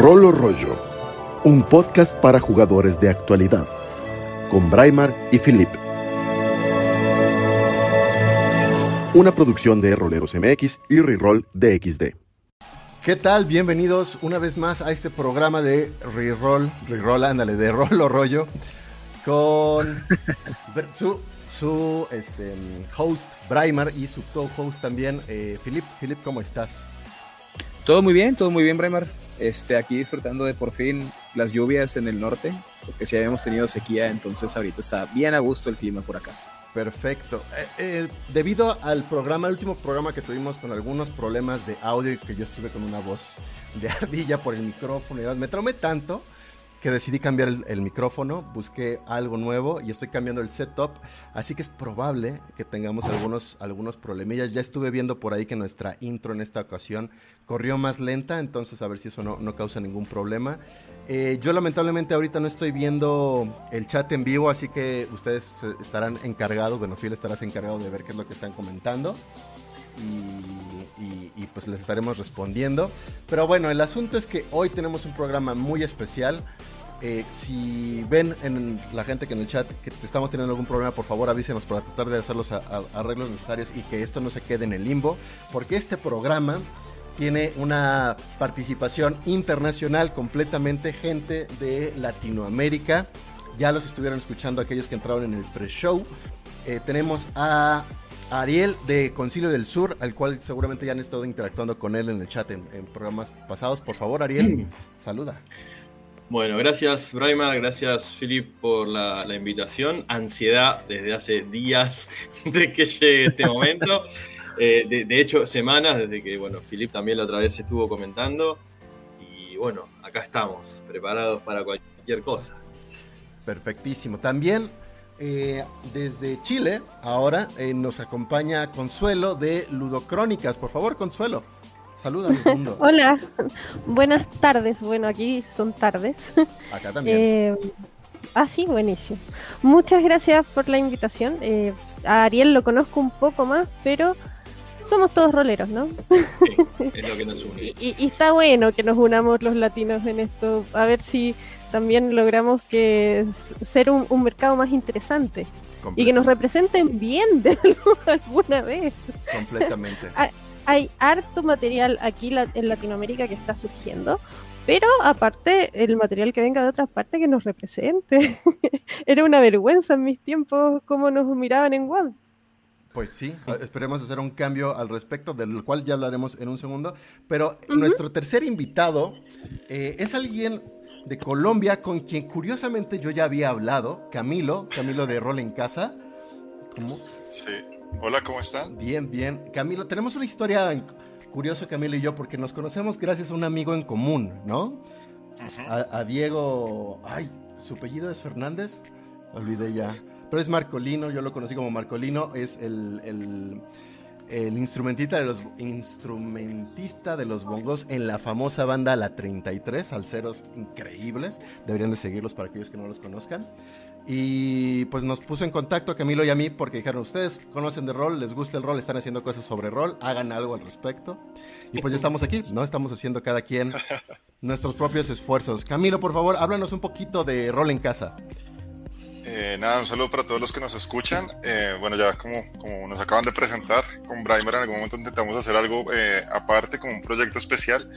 Rolo Rollo, un podcast para jugadores de actualidad, con Braimar y Philip. Una producción de Roleros MX y Reroll DXD. ¿Qué tal? Bienvenidos una vez más a este programa de Reroll, Reroll, ándale, de Rolo Rollo, con su, su este, host Braimar y su co-host también, eh, Philip. Philip, ¿cómo estás? Todo muy bien, todo muy bien, Braimar. Este, aquí disfrutando de por fin las lluvias en el norte, porque si habíamos tenido sequía, entonces ahorita está bien a gusto el clima por acá. Perfecto. Eh, eh, debido al programa, el último programa que tuvimos con algunos problemas de audio, que yo estuve con una voz de ardilla por el micrófono y demás, me traumé tanto que decidí cambiar el, micrófono, busqué algo nuevo y estoy cambiando el setup, así que es probable que tengamos algunos, algunos problemillas. Ya estuve viendo por ahí que nuestra intro en esta ocasión corrió más lenta, entonces a ver si eso no, no causa ningún problema. Eh, yo lamentablemente ahorita no estoy viendo el chat en vivo, así que ustedes estarán encargados, bueno, Phil estarás encargado de ver qué es lo que están comentando. Y, y, pues les estaremos respondiendo. Pero bueno, el asunto es que hoy tenemos un programa muy especial. Eh, si ven en la gente que en el chat que estamos teniendo algún problema, por favor avísenos para tratar de hacer los arreglos necesarios y que esto no se quede en el limbo. Porque este programa tiene una participación internacional completamente, gente de Latinoamérica. Ya los estuvieron escuchando aquellos que entraron en el pre-show. Eh, tenemos a Ariel de Concilio del Sur, al cual seguramente ya han estado interactuando con él en el chat en, en programas pasados. Por favor, Ariel, saluda. Bueno, gracias Braima, gracias Philip por la, la, invitación. Ansiedad desde hace días de que llegue este momento. eh, de, de, hecho, semanas desde que, bueno, Philip también la otra vez estuvo comentando. Y bueno, acá estamos, preparados para cualquier cosa. Perfectísimo. También eh, desde Chile, ahora eh, nos acompaña Consuelo de Ludocrónicas. Por favor, Consuelo, saluda al mundo. Hola, buenas tardes. Bueno, aquí son tardes. Acá también. Eh, ah, sí, buenísimo. Muchas gracias por la invitación. Eh, a Ariel lo conozco un poco más, pero somos todos roleros, ¿no? Sí, es lo que nos une. y, y, está bueno que nos unamos los latinos en esto. A ver si también logramos que ser un, un mercado más interesante y que nos representen bien de alguna vez. Completamente. hay, harto material aquí en Latinoamérica que está surgiendo, pero aparte el material que venga de otras partes que nos represente. Era una vergüenza en mis tiempos cómo nos miraban en WOD. Pues sí, esperemos hacer un cambio al respecto, del cual ya hablaremos en un segundo. Pero uh -huh. nuestro tercer invitado eh, es alguien de Colombia, con quien curiosamente yo ya había hablado, Camilo, Camilo de Rol en Casa. ¿Cómo? Sí. Hola, ¿cómo están? Bien, bien. Camilo, tenemos una historia curiosa, Camilo y yo, porque nos conocemos gracias a un amigo en común, ¿no? Uh -huh. a, a, Diego. Ay, su apellido es Fernández. Olvidé ya. Pero es Marcolino, yo lo conocí como Marcolino, es el, el el instrumentista de los instrumentista de los bongos en la famosa banda La 33, salseros increíbles, deberían de seguirlos para aquellos que no los conozcan. Y pues nos puso en contacto a Camilo y a mí porque dijeron, ustedes conocen de rol, les gusta el rol, están haciendo cosas sobre rol, hagan algo al respecto. Y pues ya estamos aquí, ¿no? Estamos haciendo cada quien nuestros propios esfuerzos. Camilo, por favor, háblanos un poquito de rol en casa. Eh, nada, un saludo para todos los que nos escuchan. Eh, bueno, ya como, como, nos acaban de presentar, con Brimer en algún momento intentamos hacer algo eh, aparte, como un proyecto especial.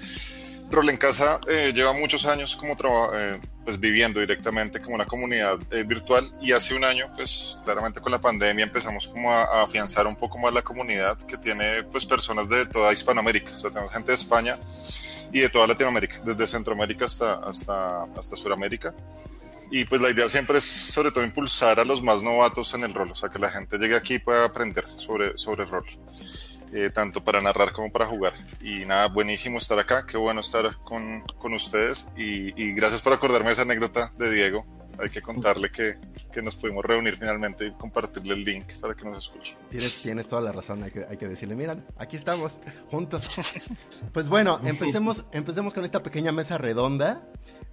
Rol en Casa eh, lleva muchos años como pues viviendo directamente como una comunidad virtual y hace un año, pues claramente con la pandemia empezamos como a, a, afianzar un poco más la comunidad que tiene pues personas de toda Hispanoamérica, o sea, tenemos gente de España y de toda Latinoamérica, desde Centroamérica hasta, hasta, hasta Sudamérica. Y pues la idea siempre es sobre todo impulsar a los más novatos en el rol, o sea, que la gente llegue aquí y pueda aprender sobre, sobre el rol, eh, tanto para narrar como para jugar. Y nada, buenísimo estar acá, qué bueno estar con, con ustedes y, y, gracias por acordarme esa anécdota de Diego. Hay que contarle que, que, nos pudimos reunir finalmente y compartirle el link para que nos escuche. Tienes, tienes toda la razón, hay que, hay que decirle, miran, aquí estamos, juntos. pues bueno, empecemos, empecemos con esta pequeña mesa redonda.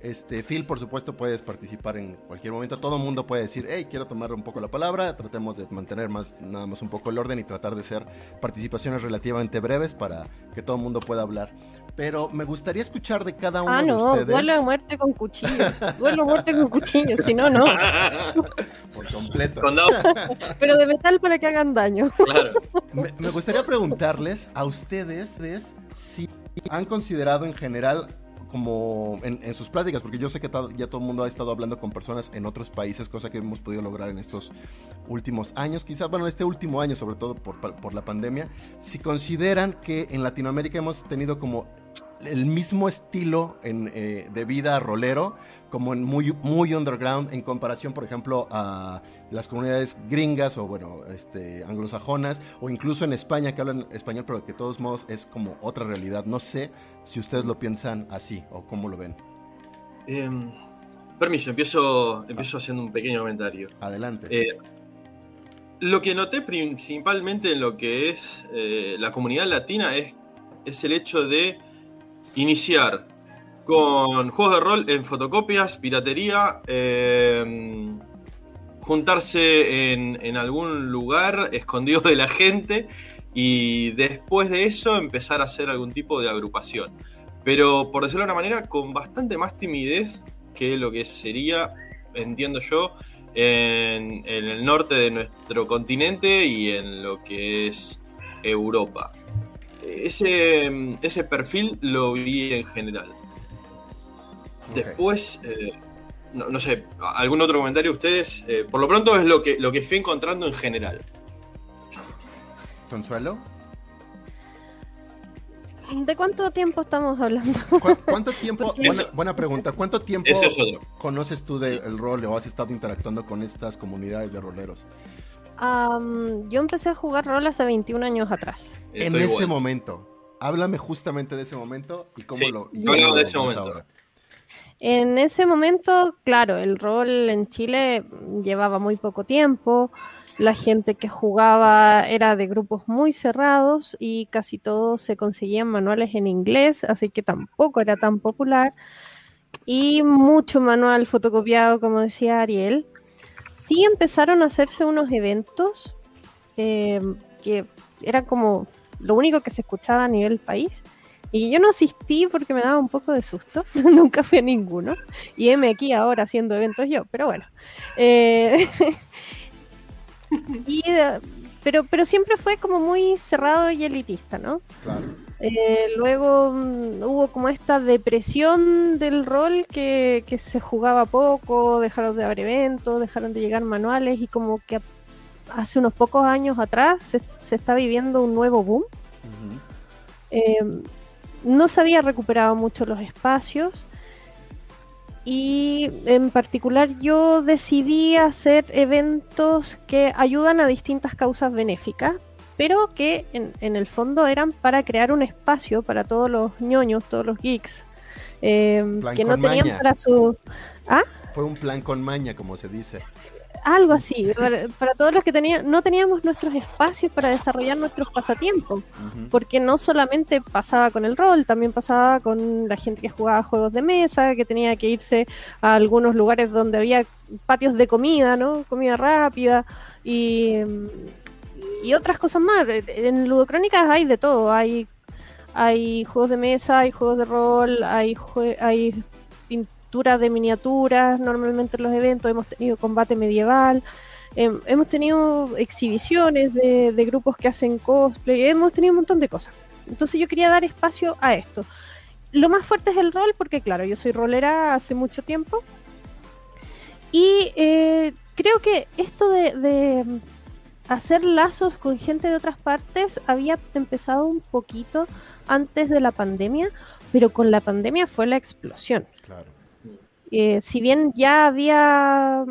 Este, Phil, por supuesto, puedes participar en cualquier momento. Todo el mundo puede decir, hey, quiero tomar un poco la palabra. Tratemos de mantener más, nada más un poco el orden y tratar de ser participaciones relativamente breves para que todo el mundo pueda hablar. Pero me gustaría escuchar de cada uno Ah, de no, ustedes. duelo de muerte con cuchillo. Duelo de muerte con cuchillo, si no, no. Por completo. Pero de metal para que hagan daño. claro. Me, me gustaría preguntarles a ustedes si han considerado en general como en, en sus pláticas, porque yo sé que ya todo el mundo ha estado hablando con personas en otros países, cosa que hemos podido lograr en estos últimos años, quizás, bueno, este último año sobre todo por, por la pandemia, si consideran que en Latinoamérica hemos tenido como el mismo estilo en, eh, de vida rolero, como en muy, muy underground en comparación, por ejemplo, a las comunidades gringas o, bueno, este, anglosajonas, o incluso en España, que hablan español, pero que de todos modos es como otra realidad. No sé si ustedes lo piensan así o cómo lo ven. Em, permiso, empiezo, empiezo haciendo un pequeño comentario. Adelante. Eh, lo que noté principalmente en lo que es eh, la comunidad latina es, es el hecho de iniciar con juegos de rol en fotocopias, piratería, eh, juntarse en, algún lugar escondido de la gente y después de eso empezar a hacer algún tipo de agrupación. Pero por decirlo de una manera, con bastante más timidez que lo que sería, entiendo yo, en, en el norte de nuestro continente y en lo que es Europa. Ese, ese perfil lo vi en general. Después, eh, no, no sé, ¿algún otro comentario ustedes? Eh, por lo pronto es lo que, lo que fui encontrando en general. ¿Consuelo? ¿De cuánto tiempo estamos hablando? ¿Cu- ¿Cuánto tiempo? Buena, pregunta. ¿Cuánto tiempo es conoces tú del Sí. rol o has estado interactuando con estas comunidades de roleros? Yo empecé a jugar rol hace 21 años atrás. en ese igual. momento. Háblame justamente de ese momento y cómo Sí, lo. y yo cómo de ese momento. ahora. En ese momento, claro, el rol en Chile llevaba muy poco tiempo, la gente que jugaba era de grupos muy cerrados y casi todos se conseguían manuales en inglés, así que tampoco era tan popular. Y mucho manual fotocopiado, como decía Ariel. Sí empezaron a hacerse unos eventos eh, que eran como lo único que se escuchaba a nivel país. Y yo no asistí porque me daba un poco de susto. Nunca fui a ninguno. Y heme aquí ahora haciendo eventos yo, pero bueno. Eh, y, pero, pero siempre fue como muy cerrado y elitista, ¿no? Claro. Eh, luego mm, hubo como esta depresión del rol que, que se jugaba poco, dejaron de haber eventos, dejaron de llegar manuales y como que hace unos pocos años atrás se, se está viviendo un nuevo boom. Eh, no se había recuperado mucho los espacios y en particular yo decidí hacer eventos que ayudan a distintas causas benéficas, pero que en, en el fondo eran para crear un espacio para todos los ñoños, todos los geeks, eh, que no tenían maña. para su... Fue un plan con maña, como se dice. Algo así, para, para todos los que tenían, no teníamos nuestros espacios para desarrollar nuestros pasatiempos. Porque no solamente pasaba con el rol, también pasaba con la gente que jugaba juegos de mesa, que tenía que irse a algunos lugares donde había patios de comida, ¿no? Comida rápida y, y otras cosas más. En Ludocrónicas hay de todo, hay hay juegos de mesa, hay juegos de rol, hay jue- hay de miniaturas, normalmente en los eventos hemos tenido combate medieval. Hem- hemos tenido exhibiciones de, de grupos que hacen cosplay, hemos tenido un montón de cosas. Entonces yo quería dar espacio a esto. Lo más fuerte es el rol, porque claro, yo soy rolera hace mucho tiempo. Y eh, creo que esto de, de hacer lazos con gente de otras partes había empezado un poquito antes de la pandemia, pero con la pandemia fue la explosión. Claro. Eh, si bien ya había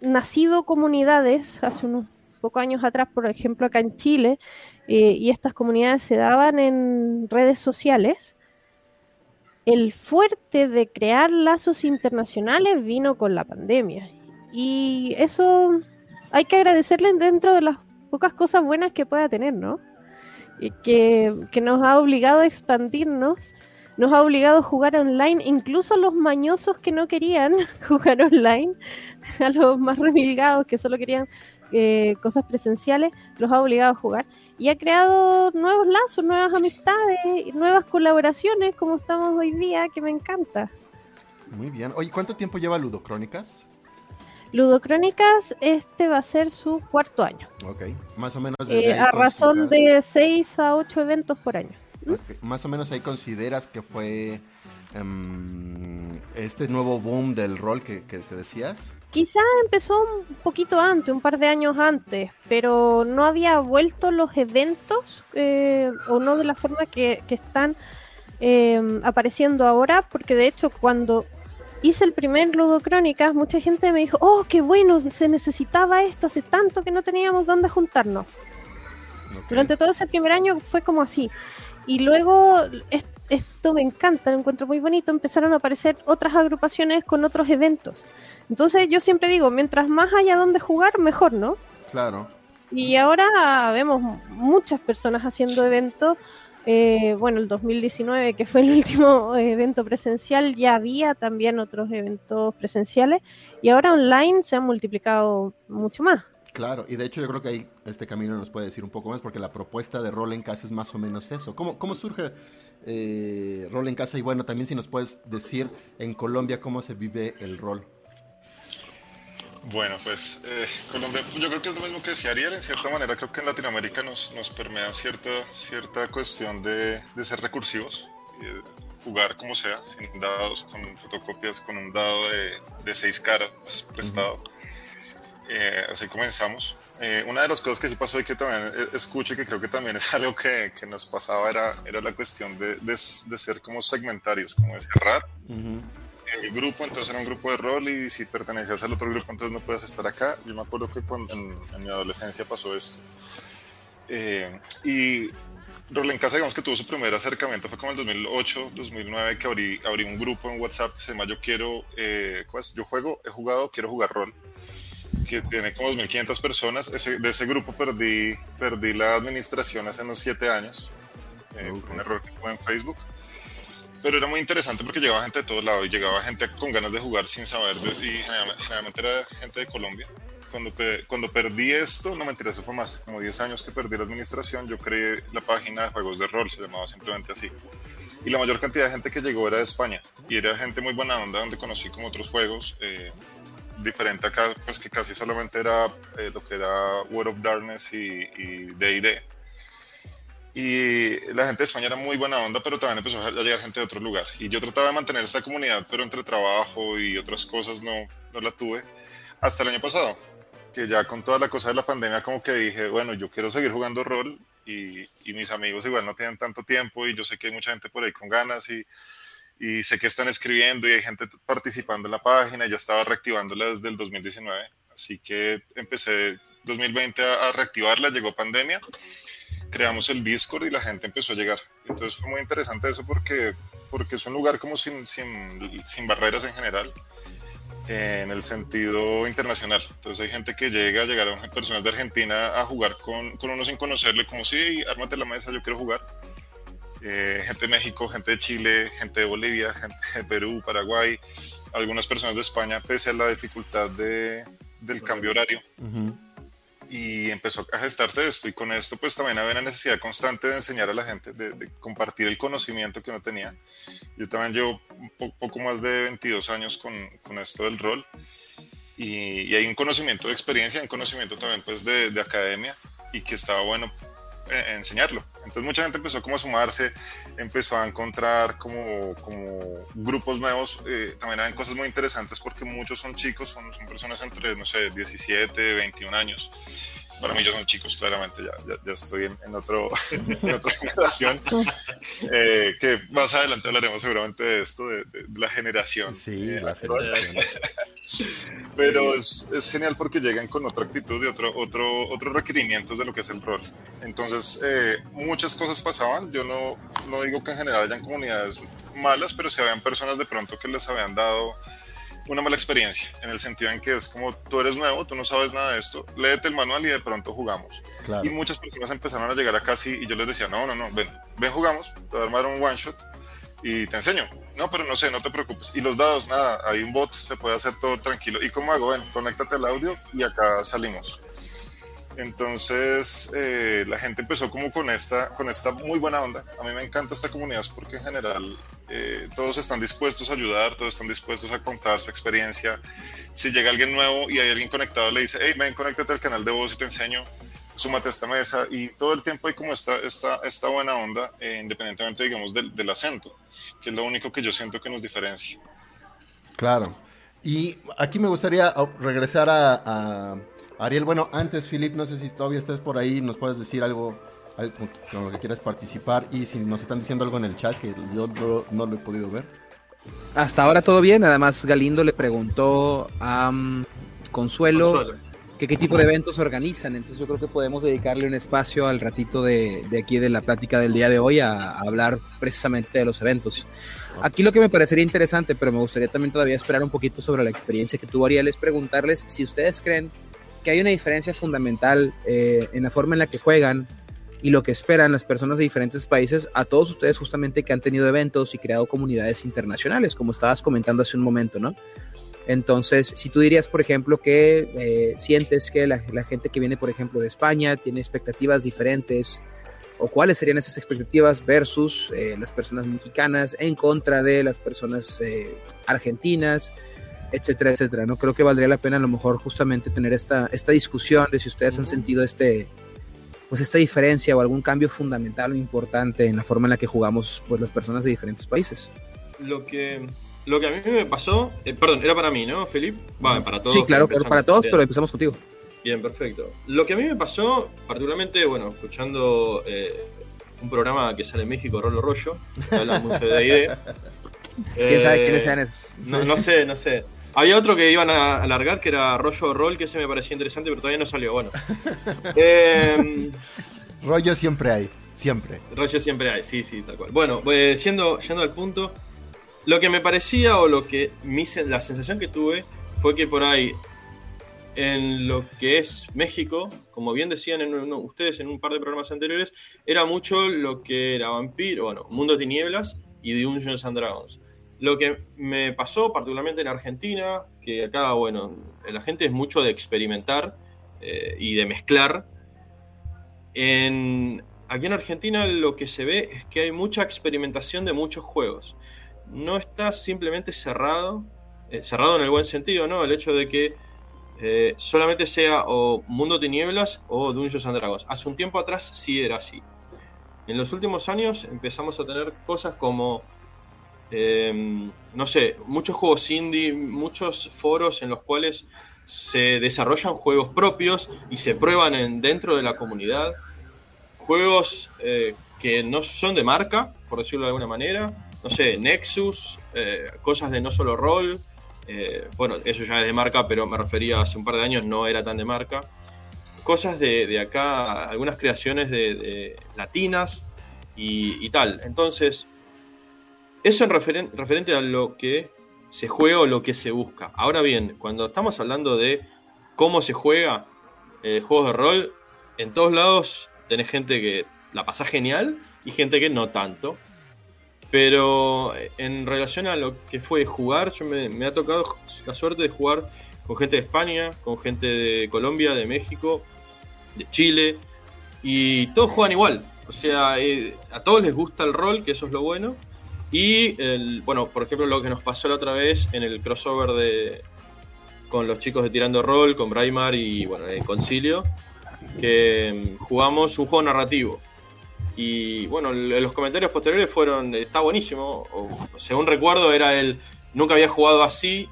nacido comunidades hace unos pocos años atrás, por ejemplo acá en Chile, eh, y estas comunidades se daban en redes sociales, el fuerte de crear lazos internacionales vino con la pandemia. Y eso hay que agradecerle dentro de las pocas cosas buenas que pueda tener, ¿no? Que, que nos ha obligado a expandirnos nos ha obligado a jugar online, incluso a los mañosos que no querían jugar online, a los más remilgados que solo querían eh, cosas presenciales, los ha obligado a jugar y ha creado nuevos lazos, nuevas amistades, nuevas colaboraciones como estamos hoy día, que me encanta. Muy bien. Oye, ¿cuánto tiempo lleva Ludocrónicas? Ludocrónicas, este va a ser su cuarto año. Ok, más o menos. Eh, a razón de 6 a 8 eventos por año. Más o menos ahí consideras que fue um, este nuevo boom del rol que, que, decías. Quizá empezó un poquito antes, un par de años antes, pero no había vuelto los eventos eh, o no de la forma que, que están eh, apareciendo ahora, porque de hecho cuando hice el primer Ludo Crónicas, mucha gente me dijo, oh, qué bueno, se necesitaba esto, hace tanto que no teníamos dónde juntarnos. Durante todo ese primer año fue como así. Y luego, esto me encanta, lo encuentro muy bonito, empezaron a aparecer otras agrupaciones con otros eventos. Entonces yo siempre digo, mientras más haya donde jugar, mejor, ¿no? Claro. Y ahora vemos muchas personas haciendo eventos eh, bueno, el 2019, que fue el último evento presencial, ya había también otros eventos presenciales y ahora online se han multiplicado mucho más. Claro, y de hecho yo creo que ahí este camino nos puede decir un poco más porque la propuesta de rol en casa es más o menos eso. ¿Cómo, cómo surge eh, rol en casa? Y bueno, también si nos puedes decir en Colombia cómo se vive el rol. Bueno, pues eh, Colombia, yo creo que es lo mismo que decía Ariel, en cierta manera creo que en Latinoamérica nos, nos permea cierta, cierta cuestión de, de ser recursivos, jugar como sea, sin dados, con fotocopias, con un dado de, de seis caras prestado. Eh, así comenzamos. Eh, una de las cosas que sí pasó y que también escucho y que creo que también es algo que, que nos pasaba era, era la cuestión de, de, ser como segmentarios, como de cerrar el grupo, entonces era un grupo de rol y si pertenecías al otro grupo, entonces no puedes estar acá. Yo me acuerdo que cuando, en, mi adolescencia pasó esto. Eh, y Rol en Casa, digamos que tuvo su primer acercamiento, fue como en 2008, 2009, que abrí, abrí un grupo en WhatsApp que se llama Yo Quiero, eh, yo juego, he jugado, quiero jugar rol, que tiene como 2.500 personas. de ese grupo perdí, perdí la administración hace unos 7 años, eh, un error que tuve en Facebook pero era muy interesante porque llegaba gente de todos lados y llegaba gente con ganas de jugar sin saber y generalmente, era gente de Colombia. Cuando, cuando perdí esto, no mentira, eso fue más, como 10 años que perdí la administración, yo creé la página de juegos de rol, se llamaba simplemente así. Y la mayor cantidad de gente que llegó era de España y era gente muy buena onda donde conocí como otros juegos. Eh, diferente acá, pues que casi solamente era eh, lo que era World of Darkness y D&D y la gente de España era muy buena onda, pero también empezó a llegar gente de otro lugar. Y yo trataba de mantener esta comunidad, pero entre trabajo y otras cosas no, no la tuve hasta el año pasado, que ya con toda la cosa de la pandemia como que dije, bueno, yo quiero seguir jugando rol y, y mis amigos igual no tienen tanto tiempo y yo sé que hay mucha gente por ahí con ganas y, y sé que están escribiendo y hay gente participando en la página, ya estaba reactivándola desde el 2019, así que empecé 2020 a, a reactivarla, llegó pandemia creamos el Discord y la gente empezó a llegar. Entonces fue muy interesante eso porque, porque es un lugar como sin, sin, sin barreras en general, en el sentido internacional. Entonces hay gente que llega, llegaron personas de Argentina a jugar con, con uno sin conocerle, como si, ármate la mesa, yo quiero jugar. Eh, gente de México, gente de Chile, gente de Bolivia, gente de Perú, Paraguay, algunas personas de España, pese a la dificultad de, del cambio horario. Y empezó a gestarse esto. Y con esto pues también había una necesidad constante de enseñar a la gente, de, compartir el conocimiento que uno tenía. Yo también llevo un poco más de 22 años con, con esto del rol. Y, y, hay un conocimiento de experiencia, un conocimiento también pues de, de academia y que estaba bueno eh, enseñarlo. Entonces mucha gente empezó como a sumarse, empezó a encontrar como, como grupos nuevos. Eh, también hay cosas muy interesantes porque muchos son chicos, son, son, personas entre, no sé, 17, 21 años. Para mí ya son chicos, claramente, ya, ya, estoy en, en, otro, en otra generación. Eh, que más adelante hablaremos seguramente de esto, de, de, la generación. Sí, la generación. Pero es, es, genial porque llegan con otra actitud y otro, otro, otros requerimientos de lo que es el rol. Entonces, eh, muchas cosas pasaban. Yo no, no digo que en general hayan comunidades malas, pero se habían personas de pronto que les habían dado una mala experiencia, en el sentido en que es como tú eres nuevo, tú no sabes nada de esto, léete el manual y de pronto jugamos. Claro. Y muchas personas empezaron a llegar acá así y yo les decía, no, no, no, ven, ven jugamos, te voy a armar un one shot y te enseño. No, pero no sé, no te preocupes. Y los dados, nada, hay un bot, se puede hacer todo tranquilo. ¿Y cómo hago? Ven, conéctate al audio y acá salimos. Entonces eh, la gente empezó como con esta, con esta muy buena onda. A mí me encanta esta comunidad porque en general eh, todos están dispuestos a ayudar, todos están dispuestos a contar su experiencia. Si llega alguien nuevo y hay alguien conectado, le dice, hey, ven, conéctate al canal de voz y te enseño, súmate a esta mesa. Y todo el tiempo hay como esta, esta, esta buena onda, eh, independientemente, digamos, del, del acento, que es lo único que yo siento que nos diferencia. Claro. Y aquí me gustaría oh, regresar a, Ariel. Bueno, antes, Filip, no sé si todavía estás por ahí, nos puedes decir algo con, con lo que quieras participar. Y si nos están diciendo algo en el chat, que yo no, no lo he podido ver. Hasta ahora todo bien, nada más Galindo le preguntó a um, Consuelo, Consuelo. que qué tipo de eventos organizan. Entonces yo creo que podemos dedicarle un espacio al ratito de, de aquí de la plática del día de hoy a, a, hablar precisamente de los eventos. Aquí lo que me parecería interesante, pero me gustaría también todavía esperar un poquito sobre la experiencia que tuvo Ariel, es preguntarles si ustedes creen que hay una diferencia fundamental eh, en la forma en la que juegan y lo que esperan las personas de diferentes países, a todos ustedes justamente que han tenido eventos y creado comunidades internacionales, como estabas comentando hace un momento, ¿no? Entonces, si tú dirías, por ejemplo, que eh, sientes que la, la, gente que viene, por ejemplo, de España tiene expectativas diferentes, o cuáles serían esas expectativas versus eh, las personas mexicanas en contra de las personas eh, argentinas, etcétera, etcétera. No creo que valdría la pena a lo mejor justamente tener esta, esta discusión de si ustedes han sentido este, pues esta diferencia o algún cambio fundamental o importante en la forma en la que jugamos pues, las personas de diferentes países. Lo que, lo que a mí me pasó, eh, perdón, era para mí, ¿no, Felipe? Vale, para todos. Sí, claro, para todos, pero empezamos contigo. Bien, perfecto. Lo que a mí me pasó, particularmente, bueno, escuchando eh, un programa que sale en México, Rolo Rollo, que habla mucho de D&D. ¿Quién eh, sabe quiénes sean esos? No, no, sé, no sé. Había otro que iban a alargar, que era Rollo Roll, que ese me parecía interesante, pero todavía no salió. Bueno. eh, rollo siempre hay, siempre. Rollo siempre hay, sí, sí, tal cual. Bueno, eh, siendo, yendo al punto, lo que me parecía o lo que mi, la sensación que tuve fue que por ahí en lo que es México, como bien decían en uno, ustedes en un par de programas anteriores, era mucho lo que era Vampiro, bueno, Mundo Tinieblas y Dungeons and Dragons. Lo que me pasó particularmente en Argentina, que acá, bueno, la gente es mucho de experimentar eh, y de mezclar. Aquí en Argentina lo que se ve es que hay mucha experimentación de muchos juegos. No está simplemente cerrado, eh, cerrado en el buen sentido, ¿no? El hecho de que eh, solamente sea o Mundo Tinieblas o Dungeons and Dragons. Hace un tiempo atrás sí era así. En los últimos años empezamos a tener cosas como, eh, no sé, muchos juegos indie, muchos foros en los cuales se desarrollan juegos propios y se prueban en, dentro de la comunidad. Juegos eh, que no son de marca, por decirlo de alguna manera. No sé, Nexus, eh, cosas de no solo rol. Eh, bueno, eso ya es de marca, pero me refería hace un par de años, no era tan de marca. Cosas de, de acá, algunas creaciones de, de latinas y, y, tal. Entonces, eso en referen referente a lo que se juega o lo que se busca. Ahora bien, cuando estamos hablando de cómo se juega eh, juegos de rol, en todos lados tenés gente que la pasa genial y gente que no tanto. Pero en relación a lo que fue jugar, yo me, me, ha tocado la suerte de jugar con gente de España, con gente de Colombia, de México, de Chile, y todos juegan igual. O sea, eh, a todos les gusta el rol, que eso es lo bueno. Y, el, bueno, por ejemplo, lo que nos pasó la otra vez en el crossover de con los chicos de Tirando Roll, con Braimar y, bueno, el Concilio, que mm, jugamos un juego narrativo y bueno, los comentarios posteriores fueron, está buenísimo. Según recuerdo, era el, nunca había jugado así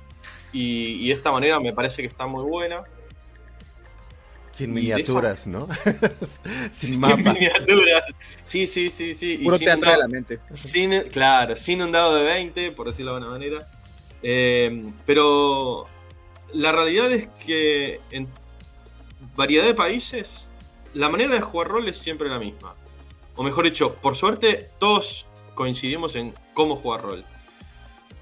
y, y esta manera me parece que está muy buena. Sin miniaturas, esa... ¿no? sin, sin miniaturas. Sí, sí, sí, sí. Puro y teatro de la mente. Sin, claro, sin un dado de 20, por decirlo de alguna manera. Eh, pero la realidad es que en variedad de países, la manera de jugar rol es siempre la misma o mejor dicho, por suerte, todos coincidimos en cómo jugar rol.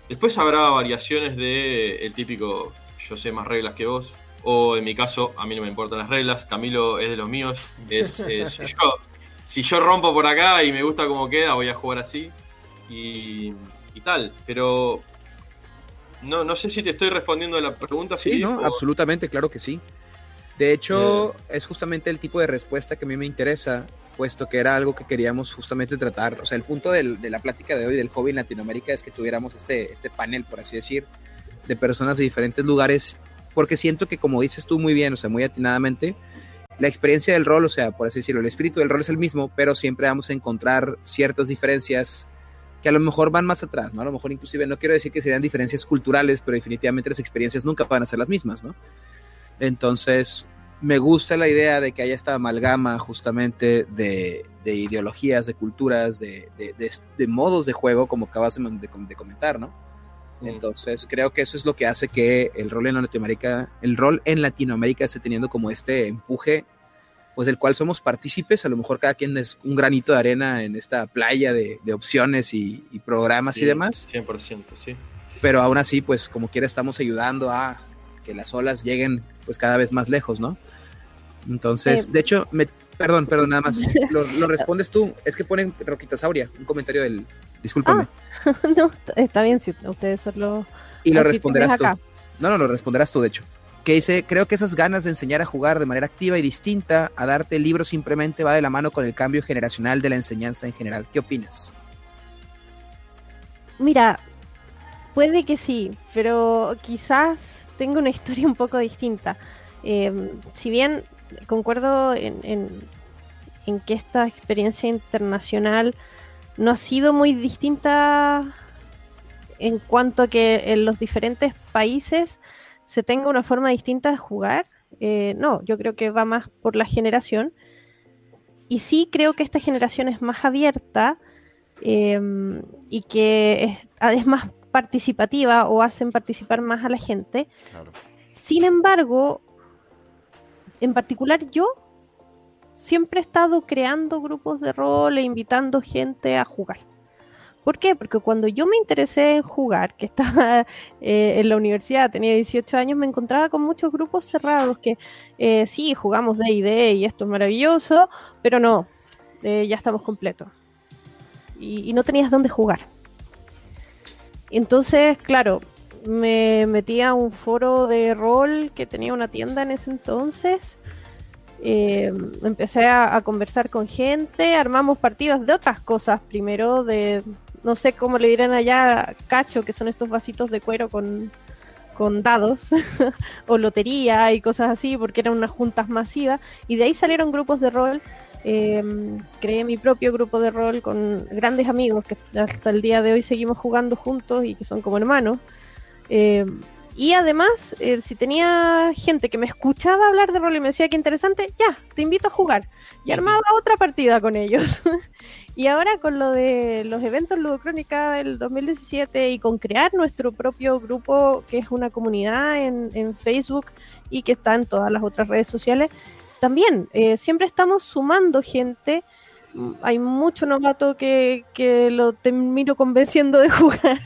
Después habrá variaciones de el típico yo sé más reglas que vos, o en mi caso, a mí no me importan las reglas, Camilo es de los míos, es, es yo. Si yo rompo por acá y me gusta cómo queda, voy a jugar así y, y tal. Pero no, no sé si te estoy respondiendo a la pregunta. Sí, no, o... absolutamente, claro que sí. De hecho, es justamente el tipo de respuesta que a mí me interesa, puesto que era algo que queríamos justamente tratar. O sea, el punto del- de la plática de hoy del hobby en Latinoamérica es que tuviéramos este, este panel, por así decir, de personas de diferentes lugares, porque siento que, como dices tú muy bien, o sea, muy atinadamente, la experiencia del rol, o sea, por así decirlo, el espíritu del rol es el mismo, pero siempre vamos a encontrar ciertas diferencias que a lo mejor van más atrás, ¿no? A lo mejor inclusive no quiero decir que serían diferencias culturales, pero definitivamente las experiencias nunca van a ser las mismas, ¿no? Entonces, me gusta la idea de que haya esta amalgama justamente de, de ideologías, de culturas, de, de- modos de juego, como acabas de comentar, ¿no? Mm. Entonces, creo que eso es lo que hace que el rol en Latinoamérica, el rol en Latinoamérica esté teniendo como este empuje, pues del cual somos partícipes, a lo mejor cada quien es un granito de arena en esta playa de, de opciones y, y programas y demás, 100%, sí. pero aún así, pues como quiera estamos ayudando a que las olas lleguen pues cada vez más lejos, ¿no? Entonces, Sí. de hecho, me, perdón, perdón, nada más, lo, lo respondes tú, es que ponen Roquita Sauria, un comentario del, discúlpame, no, está bien si ustedes son los y lo anfitriones responderás tú. No, no, lo responderás tú, de hecho. Que dice, creo que esas ganas de enseñar a jugar de manera activa y distinta, a darte el libro simplemente va de la mano con el cambio generacional de la enseñanza en general. ¿Qué opinas? Mira, puede que sí, pero quizás tenga una historia un poco distinta. Eh, si bien concuerdo en, en- en que esta experiencia internacional no ha sido muy distinta en cuanto a que en los diferentes países se tenga una forma distinta de jugar, eh, no, yo creo que va más por la generación. Y sí creo que esta generación es más abierta eh, y que es, es más participativa o hacen participar más a la gente. Claro. Sin embargo, en particular yo siempre he estado creando grupos de rol e invitando gente a jugar. ¿Por qué? Porque cuando yo me interesé en jugar, que estaba eh, en la universidad, tenía 18 años, me encontraba con muchos grupos cerrados que eh, sí, jugamos D&D y esto es maravilloso, pero no, eh, ya estamos completos. Y, y no tenías dónde jugar. Entonces, claro, me metí a un foro de rol que tenía una tienda en ese entonces. Eh, empecé a, conversar con gente, armamos partidas de otras cosas primero, de no sé cómo le dirán allá, cacho, que son estos vasitos de cuero con, con dados, o lotería y cosas así, porque eran unas juntas masivas, y de ahí salieron grupos de rol. Eh, creé mi propio grupo de rol con grandes amigos que hasta el día de hoy seguimos jugando juntos y que son como hermanos. Eh, y además, eh, si tenía gente que me escuchaba hablar de rol y me decía que interesante, ya, te invito a jugar. Y armaba otra partida con ellos. y ahora con lo de los eventos Ludocrónica del 2017 y con crear nuestro propio grupo, que es una comunidad en, en Facebook y que está en todas las otras redes sociales, también eh, siempre estamos sumando gente. Hay mucho novato que, que lo termino convenciendo de jugar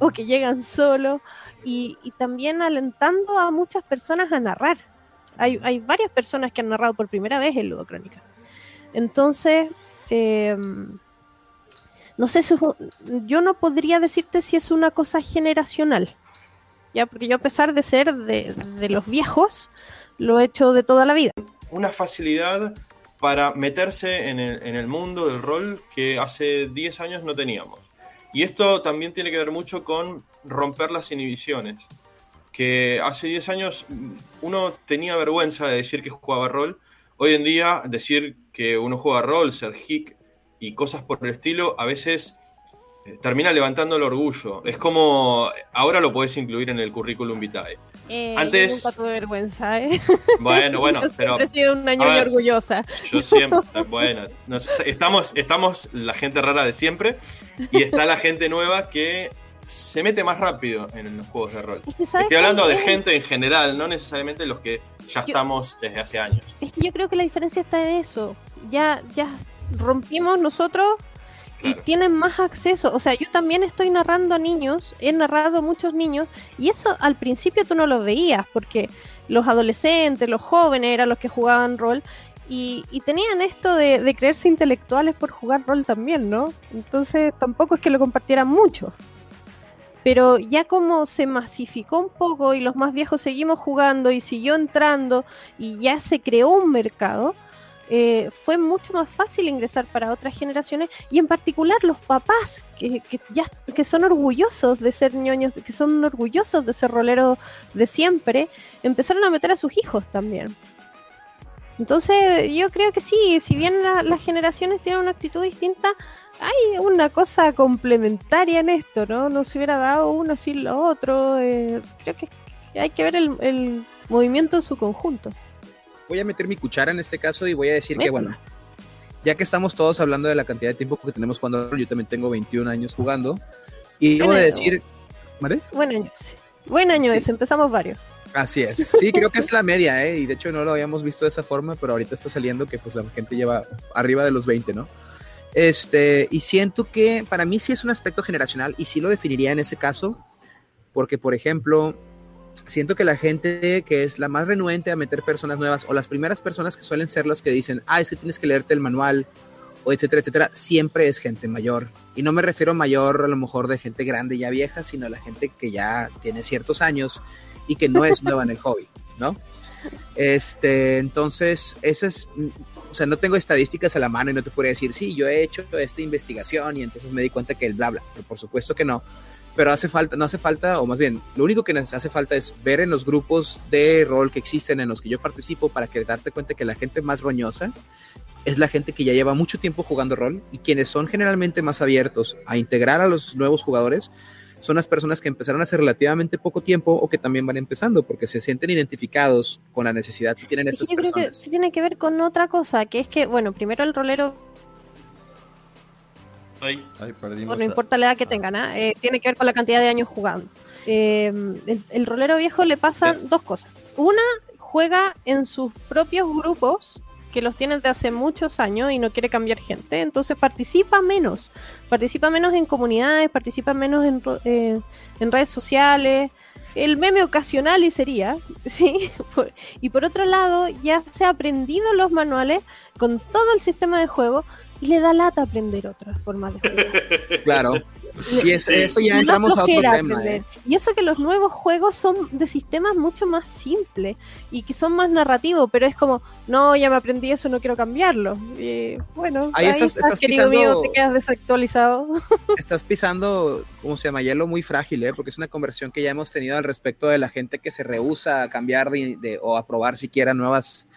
o que llegan solos y, también alentando a muchas personas a narrar. Hay, hay varias personas que han narrado por primera vez en Ludocrónica. Entonces, eh, no sé, yo no podría decirte si es una cosa generacional. Ya, porque yo a pesar de ser de, de los viejos, lo he hecho de toda la vida. Una facilidad para meterse en el, en el mundo del rol que hace 10 años no teníamos. Y esto también tiene que ver mucho con romper las inhibiciones. Que hace 10 años mm, uno tenía vergüenza de decir que jugaba rol. Hoy en día decir que uno juega rol, ser hick y cosas por el estilo, a veces termina levantando el orgullo. Es como, ahora lo podés incluir en el currículum vitae. Eh, Antes- yo nunca tuve vergüenza, ¿eh? Bueno, bueno, Yo pero he sido una ñoña ver. orgullosa. Yo siempre, bueno, nos- estamos, estamos la gente rara de siempre y está la gente nueva que se mete más rápido en los juegos de rol. Es que, ¿sabes Estoy hablando de es? gente en general, no necesariamente los que ya Yo- estamos desde hace años. Es que yo creo que la diferencia está en eso. Ya, ya rompimos nosotros y tienen más acceso. O sea, yo también estoy narrando a niños, he narrado muchos niños, y eso al principio tú no lo veías, porque los adolescentes, los jóvenes eran los que jugaban rol. Y, y tenían esto de, de creerse intelectuales por jugar rol también, ¿no? Entonces tampoco es que lo compartieran mucho. pero ya como se masificó un poco y los más viejos seguimos jugando y siguió entrando y ya se creó un mercado, eh, fue mucho más fácil ingresar para otras generaciones y en particular los papás que, ya que son orgullosos de ser ñoños, que son orgullosos de ser roleros de siempre, empezaron a meter a sus hijos también. Entonces yo creo que sí, si bien la, las generaciones tienen una actitud distinta, hay una cosa complementaria en esto, ¿no? No se hubiera dado uno sin lo otro. Eh, creo que hay que ver el, el, movimiento en su conjunto. Voy a meter mi cuchara en este caso y voy a decir que, bueno, ya que estamos todos hablando de la cantidad de tiempo que tenemos jugando, yo también tengo 21 años jugando. Y debo de decir... ¿Vale? Buen año. Buen año sí. ese, empezamos varios. Así es. Sí, creo que es la media, ¿eh? Y de hecho no lo habíamos visto de esa forma, pero ahorita está saliendo que pues la gente lleva arriba de los 20, ¿no? Este, y siento que para mí sí es un aspecto generacional y sí lo definiría en ese caso, porque por ejemplo, siento que la gente que es la más renuente a meter personas nuevas o las primeras personas que suelen ser las que dicen, ah, es que tienes que leerte el manual o etcétera, etcétera, siempre es gente mayor. Y no me refiero mayor a lo mejor de gente grande ya vieja, sino a la gente que ya tiene ciertos años y que no es nueva en el hobby, ¿no? Este, entonces, eso es, o sea, no tengo estadísticas a la mano y no te podría decir, sí, yo he hecho esta investigación y entonces me di cuenta que el bla, bla, pero por supuesto que no. Pero hace falta, no hace falta, o más bien, lo único que nos hace falta es ver en los grupos de rol que existen en los que yo participo para que darte cuenta que la gente más roñosa es la gente que ya lleva mucho tiempo jugando rol y quienes son generalmente más abiertos a integrar a los nuevos jugadores son las personas que empezaron hace relativamente poco tiempo o que también van empezando porque se sienten identificados con la necesidad que tienen estas yo personas. Creo que tiene que ver con otra cosa, que es que, bueno, primero el rolero Ay. Ay, perdimos bueno, no importa la edad que tengan, ¿eh? Eh, tiene que ver con la cantidad de años jugando. Eh, el, el, rolero viejo le pasan dos cosas. Una, juega en sus propios grupos que los tiene desde hace muchos años y no quiere cambiar gente, entonces participa menos, participa menos en comunidades, participa menos en, eh, en redes sociales, el meme ocasional y sería, ¿sí? y por otro lado, ya se ha aprendido los manuales con todo el sistema de juego y le da lata aprender otras formas de juego. Claro. Y es, eso ya entramos a otro tema. Eh. Y eso que los nuevos juegos son de sistemas mucho más simples y que son más narrativos, pero es como, no, ya me aprendí eso, no quiero cambiarlo. Y bueno, ahí, ahí estás, estás querido pisando, mío, te quedas desactualizado. Estás pisando, ¿cómo se llama? Hielo muy frágil, ¿eh? porque es una conversión que ya hemos tenido al respecto de la gente que se rehúsa a cambiar de, de, o a probar siquiera nuevas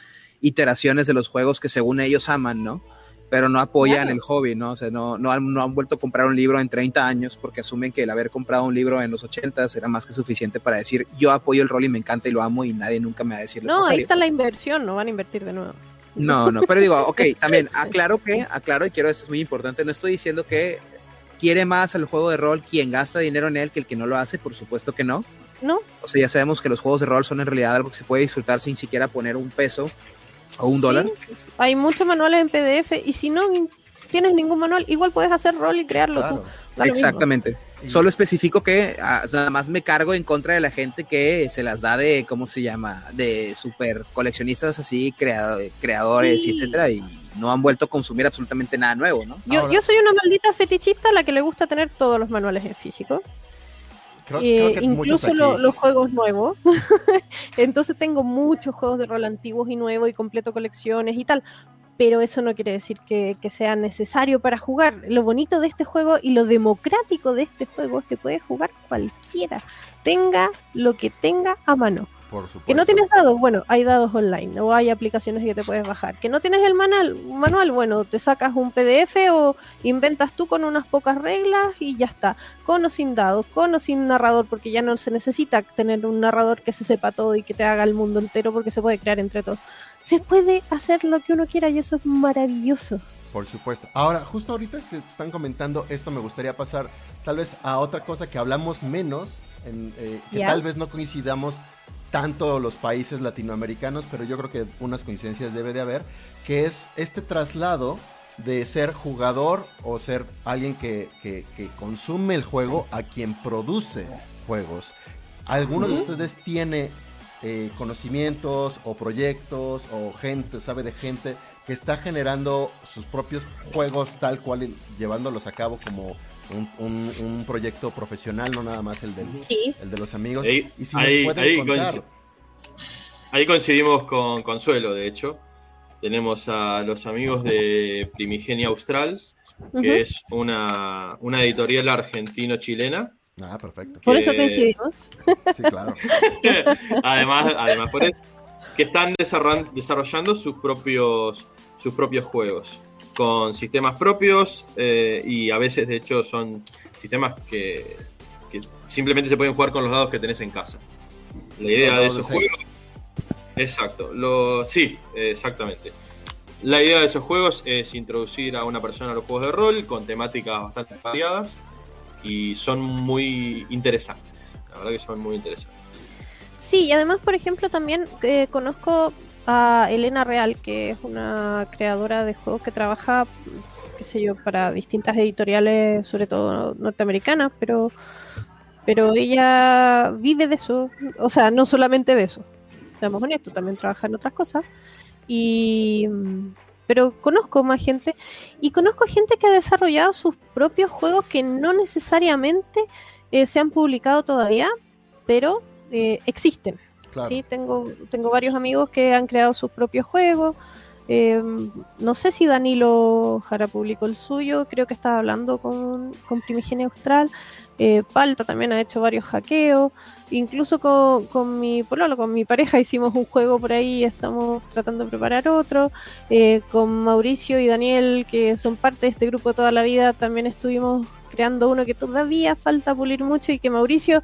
iteraciones de los juegos que según ellos aman, ¿no? Pero no apoyan el hobby, ¿no? O sea, no, no, han, no, han, vuelto a comprar un libro en 30 años porque asumen que el haber comprado un libro en los 80 era más que suficiente para decir yo apoyo el rol y me encanta y lo amo y nadie nunca me va a decir No, ahí está la inversión, no van a invertir de nuevo. No, no, pero digo, ok, también aclaro que, aclaro y quiero, esto es muy importante, no estoy diciendo que quiere más al juego de rol quien gasta dinero en él que el que no lo hace, por supuesto que no. No. O sea, ya sabemos que los juegos de rol son en realidad algo que se puede disfrutar sin siquiera poner un peso o un dólar. Sí, hay muchos manuales en PDF y si no tienes ningún manual, igual puedes hacer rol y crearlo claro. tú. Exactamente. Sí. Solo especifico que ah, nada más me cargo en contra de la gente que se las da de, ¿cómo se llama? De super coleccionistas así, creado, creadores sí. y etcétera, y no han vuelto a consumir absolutamente nada nuevo, ¿no? Yo, yo soy una maldita fetichista a la que le gusta tener todos los manuales en físico. Creo, eh, creo incluso lo, los juegos nuevos. Entonces tengo muchos juegos de rol antiguos y nuevos y completo colecciones y tal. Pero eso no quiere decir que, que, sea necesario para jugar. Lo bonito de este juego y lo democrático de este juego es que puede jugar cualquiera. Tenga lo que tenga a mano. Que no tienes dados, bueno, hay dados online o hay aplicaciones que te puedes bajar. Que no tienes el manual, manual, bueno, te sacas un PDF o inventas tú con unas pocas reglas y ya está. Con o sin dados, con o sin narrador, porque ya no se necesita tener un narrador que se sepa todo y que te haga el mundo entero porque se puede crear entre todos. Se puede hacer lo que uno quiera y eso es maravilloso. Por supuesto. Ahora, justo ahorita que están comentando esto, me gustaría pasar tal vez a otra cosa que hablamos menos, en, eh, que yeah. tal vez no coincidamos tanto los países latinoamericanos, pero yo creo que unas coincidencias debe de haber, que es este traslado de ser jugador o ser alguien que, que, que consume el juego a quien produce juegos. ¿Alguno de ustedes tiene eh, conocimientos o proyectos o gente, sabe de gente que está generando sus propios juegos tal cual, llevándolos a cabo como un, proyecto profesional, no nada más el, del, el de los amigos. Ahí, y si ahí, ahí, coincidimos con Consuelo, de hecho. Tenemos a los amigos de Primigenia Austral, que es una, una editorial argentino-chilena. Ah, perfecto. Por eso coincidimos. Sí, claro. además, además por eso, que están desarrollando sus propios, sus propios juegos con sistemas propios eh, y a veces de hecho son sistemas que, simplemente se pueden jugar con los dados que tenés en casa. La idea de esos juegos... Exacto, lo, sí, exactamente. La idea de esos juegos es introducir a una persona a los juegos de rol con temáticas bastante variadas y son muy interesantes. La verdad que son muy interesantes. Sí, y además, por ejemplo, también eh, conozco a Elena Real, que es una creadora de juegos que trabaja, qué sé yo, para distintas editoriales, sobre todo norteamericanas, pero, pero ella vive de eso, o sea, no solamente de eso, seamos honestos, también trabaja en otras cosas. Y pero conozco más gente y conozco gente que ha desarrollado sus propios juegos que no necesariamente eh, se han publicado todavía, pero eh, existen. ¿Sí? Tengo, tengo varios amigos que han creado sus propios juegos. Eh, no sé si Danilo Jara publicó el suyo, creo que estaba hablando con, con Primigenia Austral. Eh, Palta también ha hecho varios hackeos. Incluso con, con mi pololo, con mi pareja hicimos un juego por ahí, estamos tratando de preparar otro. Eh, con Mauricio y Daniel, que son parte de este grupo toda la vida, también estuvimos creando uno que todavía falta pulir mucho y que Mauricio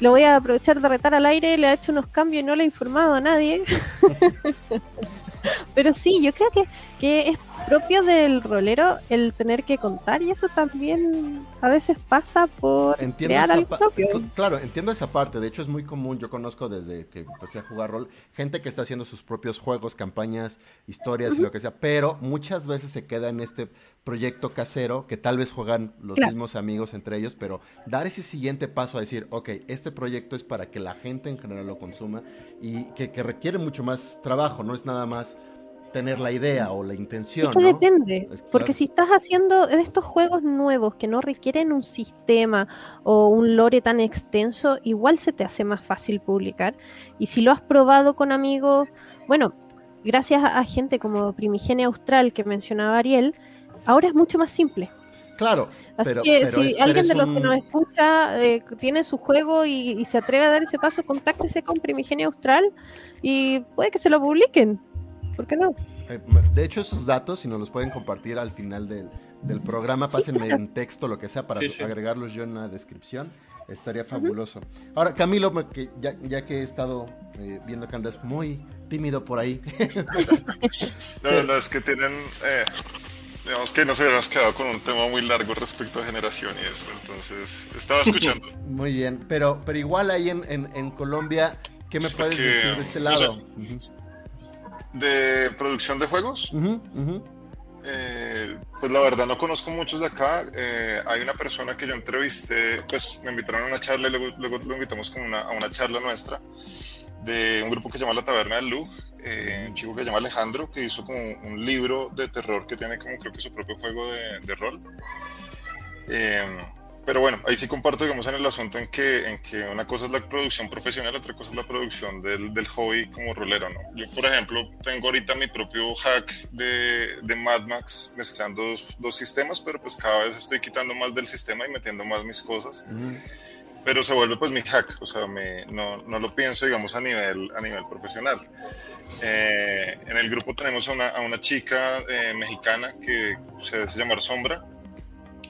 lo voy a aprovechar de retar al aire, le ha hecho unos cambios y no le ha informado a nadie. Pero sí, yo creo que, que es propio del rolero el tener que contar y eso también a veces pasa por crear algo propio. Claro, entiendo esa parte. De hecho, es muy común. Yo conozco desde que empecé a jugar rol gente que está haciendo sus propios juegos, campañas, historias y lo que sea, pero muchas veces se queda en este proyecto casero que tal vez juegan los mismos amigos entre ellos, pero dar ese siguiente paso a decir, ok, este proyecto es para que la gente en general lo consuma y que, que requiere mucho más trabajo, no es nada más tener la idea o la intención. Es que depende, porque si estás haciendo estos juegos nuevos que no requieren un sistema o un lore tan extenso, igual se te hace más fácil publicar. Y si lo has probado con amigos, bueno, gracias a, gente como Primigenia Austral que mencionaba Ariel, ahora es mucho más simple. Claro. Así que si alguien de los que nos escucha eh, tiene su juego y, y, se atreve a dar ese paso, contáctese con Primigenia Austral y puede que se lo publiquen. ¿Por qué no? Eh, de hecho, esos datos, si nos los pueden compartir al final del, programa, pásenme en texto, lo que sea, para agregarlos yo en la descripción. Estaría fabuloso. Ahora, Camilo, que ya, que he estado eh, viendo que andas muy tímido por ahí. no, no, no, es que tienen. Eh, digamos que nos hubiéramos quedado con un tema muy largo respecto a generaciones. Entonces, estaba escuchando. muy bien, pero, pero igual ahí en, Colombia, ¿qué me puedes decir de este lado? de producción de juegos. Eh, pues la verdad no conozco muchos de acá. Eh, hay una persona que yo entrevisté, pues me invitaron a una charla y luego, luego lo invitamos como una, a una charla nuestra de un grupo que se llama La Taberna del Lug, eh, un chico que se llama Alejandro, que hizo como un libro de terror que tiene como creo que su propio juego de, de rol. Pero bueno, ahí sí comparto, digamos, en el asunto en que, en que una cosa es la producción profesional, otra cosa es la producción del, del hobby como rolero, ¿no? Yo, por ejemplo, tengo ahorita mi propio hack de, de Mad Max mezclando dos, dos, sistemas, pero pues cada vez estoy quitando más del sistema y metiendo más mis cosas. Pero se vuelve pues mi hack, o sea, me, no, no, lo pienso, digamos, a nivel, a nivel profesional. Eh, en el grupo tenemos a una, a una chica eh, mexicana que se hace llamar Sombra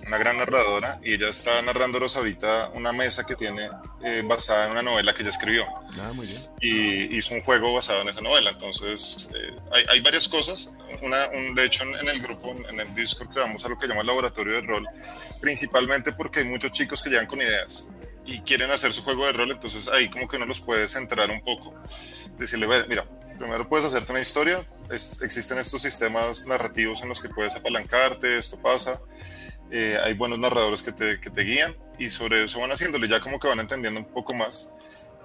una gran narradora, y ella está narrándonos ahorita una mesa que tiene eh, basada en una novela que ella escribió. Ah, muy bien. Y hizo un juego basado en esa novela. Entonces, eh, hay, hay, varias cosas. Una, un, de hecho, en, el grupo, en el Discord, creamos algo que llama laboratorio de rol, principalmente porque hay muchos chicos que llegan con ideas y quieren hacer su juego de rol, entonces ahí como que uno los puede centrar un poco. Decirle, mira, primero puedes hacerte una historia, existen estos sistemas narrativos en los que puedes apalancarte, esto pasa eh, hay buenos narradores que te, que te, guían y sobre eso van haciéndole, ya como que van entendiendo un poco más.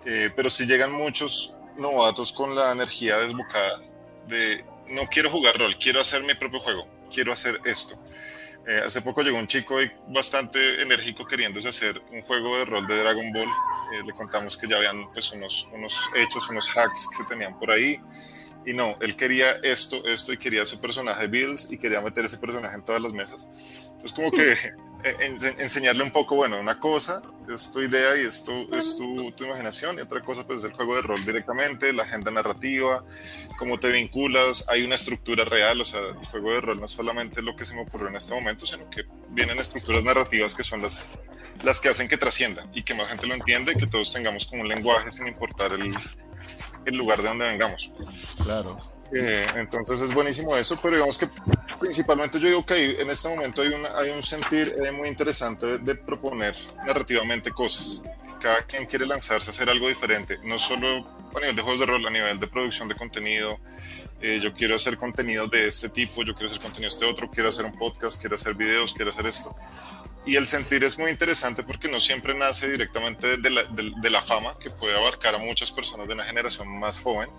Eh, pero si llegan muchos novatos con la energía desbocada de no quiero jugar rol, quiero hacer mi propio juego, quiero hacer esto. Eh, hace poco llegó un chico bastante enérgico queriéndose hacer un juego de rol de Dragon Ball. Eh, le contamos que ya habían pues, unos, unos hechos, unos hacks que tenían por ahí. Y no, él quería esto, esto y quería su personaje Bills y quería meter ese personaje en todas las mesas. Entonces como que eh, enseñarle un poco, bueno, una cosa es tu idea y es, tu, es tu, tu, imaginación y otra cosa pues es el juego de rol directamente, la agenda narrativa, cómo te vinculas, hay una estructura real, o sea, el juego de rol no es solamente lo que se me ocurrió en este momento, sino que vienen estructuras narrativas que son las, las que hacen que trascienda y que más gente lo entienda y que todos tengamos como un lenguaje sin importar el, el lugar de donde vengamos. Claro. Eh, entonces es buenísimo eso, pero digamos que principalmente yo digo que en este momento hay, hay un sentir eh, muy interesante de, proponer narrativamente cosas. Cada quien quiere lanzarse a hacer algo diferente, no solo a nivel de juegos de rol, a nivel de producción de contenido. Eh, yo quiero hacer contenido de este tipo, yo quiero hacer contenido de este otro, quiero hacer un podcast, quiero hacer videos, quiero hacer esto. Y el sentir es muy interesante porque no siempre nace directamente de la, de, la fama, que puede abarcar a muchas personas de una generación más joven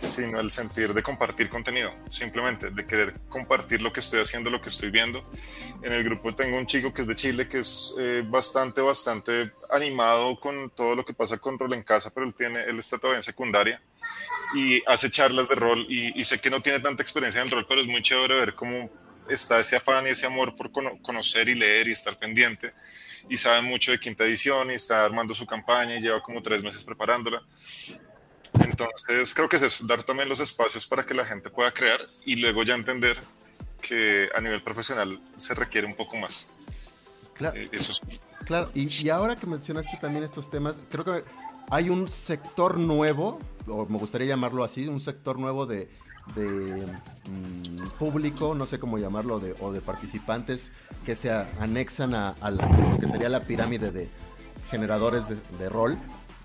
sino el sentir de compartir contenido, simplemente de querer compartir lo que estoy haciendo, lo que estoy viendo. En el grupo tengo un chico que es de Chile, que es eh, bastante, bastante animado con todo lo que pasa con rol en casa, pero él, tiene, él está todavía en secundaria y hace charlas de rol y, sé que no tiene tanta experiencia en rol, pero es muy chévere ver cómo está ese afán y ese amor por conocer y leer y estar pendiente y sabe mucho de quinta edición y está armando su campaña y lleva como tres meses preparándola. Entonces, creo que es eso, dar también los espacios para que la gente pueda crear y luego ya entender que a nivel profesional se requiere un poco más. Claro. Eh, eso sí. Claro, y, ahora que mencionaste también estos temas, creo que hay un sector nuevo, o me gustaría llamarlo así, un sector nuevo de, mm, público, no sé cómo llamarlo, de, o de participantes que se anexan a, lo que sería la pirámide de generadores de rol,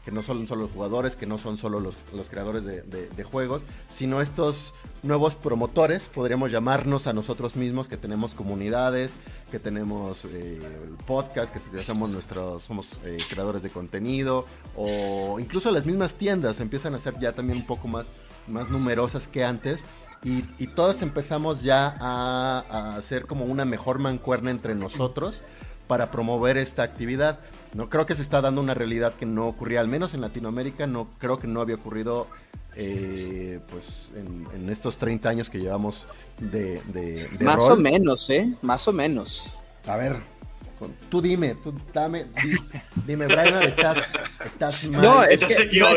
que no son solo los jugadores, que no son solo los, creadores de, juegos, sino estos nuevos promotores, podríamos llamarnos a nosotros mismos, que tenemos comunidades, que tenemos eh, podcast, que somos nuestros, somos eh, creadores de contenido, o incluso las mismas tiendas empiezan a ser ya también un poco más, más numerosas que antes. Y, y todos empezamos ya a, a hacer como una mejor mancuerna entre nosotros para promover esta actividad. No creo que se está dando una realidad que no ocurría, al menos en Latinoamérica, no creo que no había ocurrido eh, pues en, estos 30 años que llevamos de, de, Más o menos, ¿eh? Más o menos. A ver, tú dime, tú dame, dime, Brian, estás, estás mal. No, es que, no,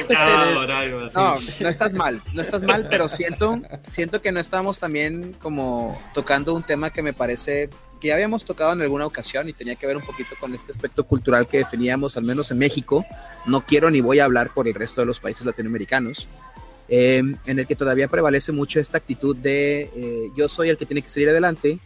no, no estás mal, no estás mal, pero siento, siento que no estamos también como tocando un tema que me parece que ya habíamos tocado en alguna ocasión y tenía que ver un poquito con este aspecto cultural que definíamos, al menos en México. No quiero ni voy a hablar por el resto de los países latinoamericanos. Eh, en el que todavía prevalece mucho esta actitud de eh, yo soy el que tiene que salir adelante.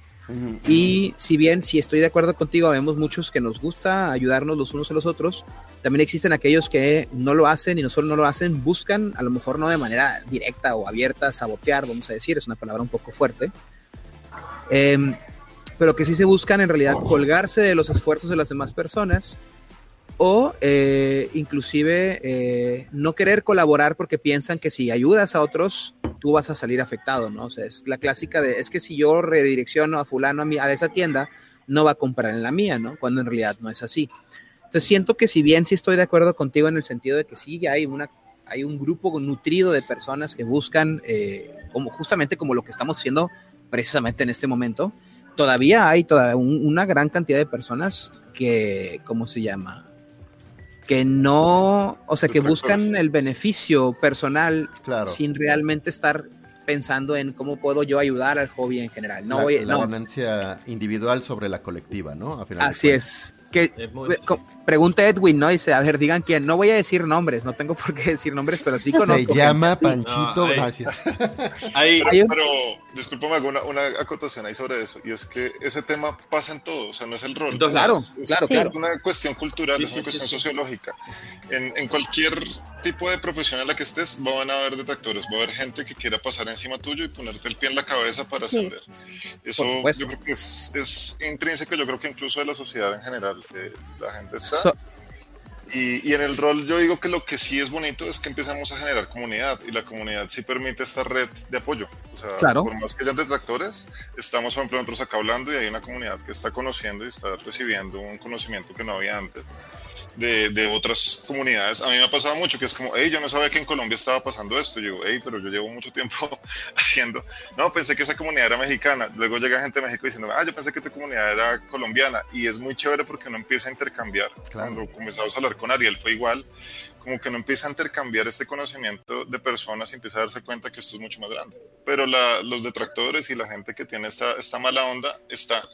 Y si bien, si estoy de acuerdo contigo, vemos muchos que nos gusta ayudarnos los unos a los otros, también existen aquellos que no lo hacen y no solo no lo hacen, buscan, a lo mejor no de manera directa o abierta, sabotear, vamos a decir, es una palabra un poco fuerte, eh, pero que sí se buscan en realidad colgarse de los esfuerzos de las demás personas o eh, inclusive eh, no querer colaborar porque piensan que si ayudas a otros, tú vas a salir afectado, ¿no? O sea, es la clásica de, es que si yo redirecciono a fulano a, mi, a esa tienda, no va a comprar en la mía, ¿no? Cuando en realidad no es así. Entonces siento que si bien sí estoy de acuerdo contigo en el sentido de que sí hay, una, hay un grupo nutrido de personas que buscan, eh, como, justamente como lo que estamos haciendo precisamente en este momento, todavía hay toda una gran cantidad de personas que, ¿cómo se llama? Que no, o sea, que buscan el beneficio personal sin realmente estar pensando en cómo puedo yo ayudar al hobby en general. No, la, la ganancia individual sobre la colectiva, ¿no? Así es. Que, pregunta Edwin, ¿no? Dice, a ver, digan quién. No voy a decir nombres, no tengo por qué decir nombres, pero sí conozco. Se llama Panchito, gracias. Ahí, pero, discúlpame, una, una acotación ahí sobre eso, y es que ese tema pasa en todo, o sea, no es el rol. claro, es, claro, es, una cuestión cultural, es una cuestión sociológica. En, en, cualquier tipo de profesión en la que estés, van a haber detractores, va a haber gente que quiera pasar encima tuyo y ponerte el pie en la cabeza para ascender. Eso yo creo que es, es intrínseco, yo creo que incluso de la sociedad en general, eh, la gente está Y, y, en el rol yo digo que lo que sí es bonito es que empezamos a generar comunidad y la comunidad sí permite esta red de apoyo. O sea, claro. por más que hayan detractores, estamos, por ejemplo, nosotros acá hablando y hay una comunidad que está conociendo y está recibiendo un conocimiento que no había antes de, de, otras comunidades. A mí me ha pasado mucho que es como, hey, yo no sabía que en Colombia estaba pasando esto. Yo digo, hey, pero yo llevo mucho tiempo haciendo. No, pensé que esa comunidad era mexicana. Luego llega gente de México diciendo, ah, yo pensé que tu comunidad era colombiana. Y es muy chévere porque uno empieza a intercambiar. Claro. Cuando comenzamos a hablar con Ariel fue igual. Como que no empieza a intercambiar este conocimiento de personas y empieza a darse cuenta que esto es mucho más grande. Pero la, los detractores y la gente que tiene esta, esta mala onda está.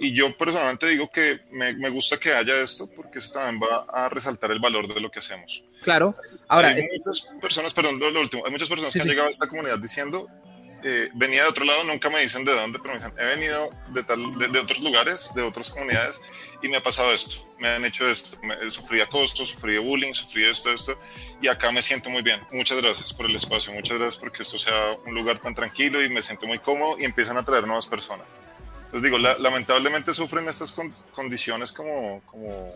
Y yo personalmente digo que me, me, gusta que haya esto porque eso también va a resaltar el valor de lo que hacemos. Claro. Ahora, hay muchas personas, perdón, lo, último, hay muchas personas sí, que han sí. llegado a esta comunidad diciendo, eh, venía de otro lado, nunca me dicen de dónde, pero me dicen, he venido de, tal, de, de otros lugares, de otras comunidades, y me ha pasado esto, me han hecho esto, me, sufrí acoso, sufrí bullying, sufrí esto, esto, y acá me siento muy bien. Muchas gracias por el espacio, muchas gracias porque esto sea un lugar tan tranquilo y me siento muy cómodo y empiezan a traer nuevas personas. Les digo, la, lamentablemente sufren estas con, condiciones como, como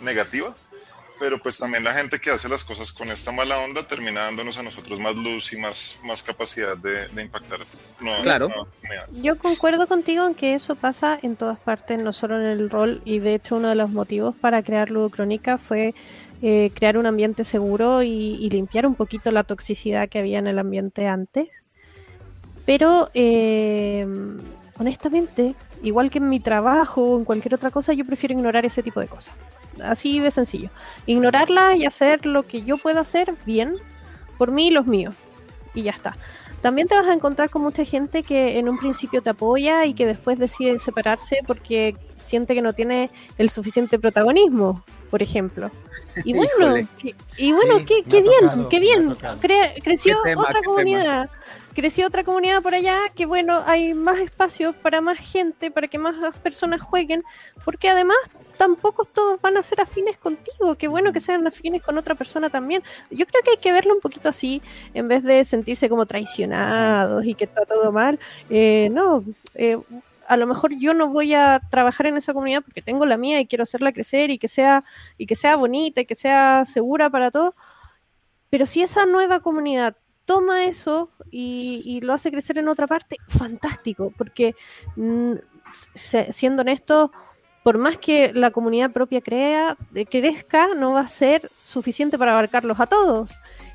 negativas, pero pues también la gente que hace las cosas con esta mala onda termina dándonos a nosotros más luz y más, más capacidad de, de impactar nuevas, claro. nuevas comunidades. Yo concuerdo contigo en que eso pasa en todas partes, no solo en el rol, y de hecho uno de los motivos para crear Ludocrónica fue eh, crear un ambiente seguro y, y, limpiar un poquito la toxicidad que había en el ambiente antes. Pero eh, honestamente, igual que en mi trabajo o en cualquier otra cosa, yo prefiero ignorar ese tipo de cosas. Así de sencillo. Ignorarla y hacer lo que yo puedo hacer bien por mí y los míos. Y ya está. También te vas a encontrar con mucha gente que en un principio te apoya y que después decide separarse porque siente que no tiene el suficiente protagonismo, por ejemplo. Y bueno, y bueno, sí, qué, qué bien, tocado, qué bien. Cre creció otra comunidad. Tema creció otra comunidad por allá, que bueno, hay más espacio para más gente, para que más personas jueguen, porque además tampoco todos van a ser afines contigo, qué bueno que sean afines con otra persona también. Yo creo que hay que verlo un poquito así, en vez de sentirse como traicionados y que está todo mal. Eh, no, eh, a lo mejor yo no voy a trabajar en esa comunidad porque tengo la mía y quiero hacerla crecer y que sea, y que sea bonita y que sea segura para todos. Pero si esa nueva comunidad toma eso y, y, lo hace crecer en otra parte, fantástico, porque mm, siendo honesto, por más que la comunidad propia crea, crezca, no va a ser suficiente para abarcarlos a todos.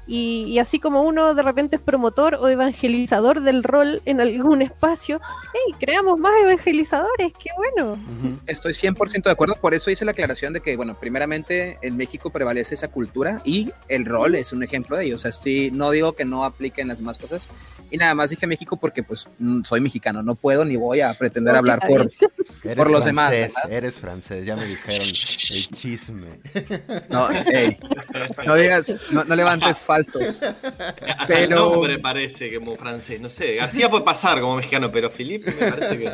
Y, y, así como uno de repente es promotor o evangelizador del rol en algún espacio, hey, creamos más evangelizadores, qué bueno. Uh -huh. Estoy 100% de acuerdo, por eso hice la aclaración de que, bueno, primeramente en México prevalece esa cultura y el rol es un ejemplo de ello. O sea, estoy, no digo que no apliquen las demás cosas, y nada más dije México porque pues soy mexicano, no puedo ni voy a pretender no, hablar sí, por, por los demás. ¿verdad? Eres francés, ya me dijeron el chisme. No, hey, no digas, no, no levantes falsos. Pero... El nombre parece como francés, no sé. García puede pasar como mexicano, pero Felipe me parece que.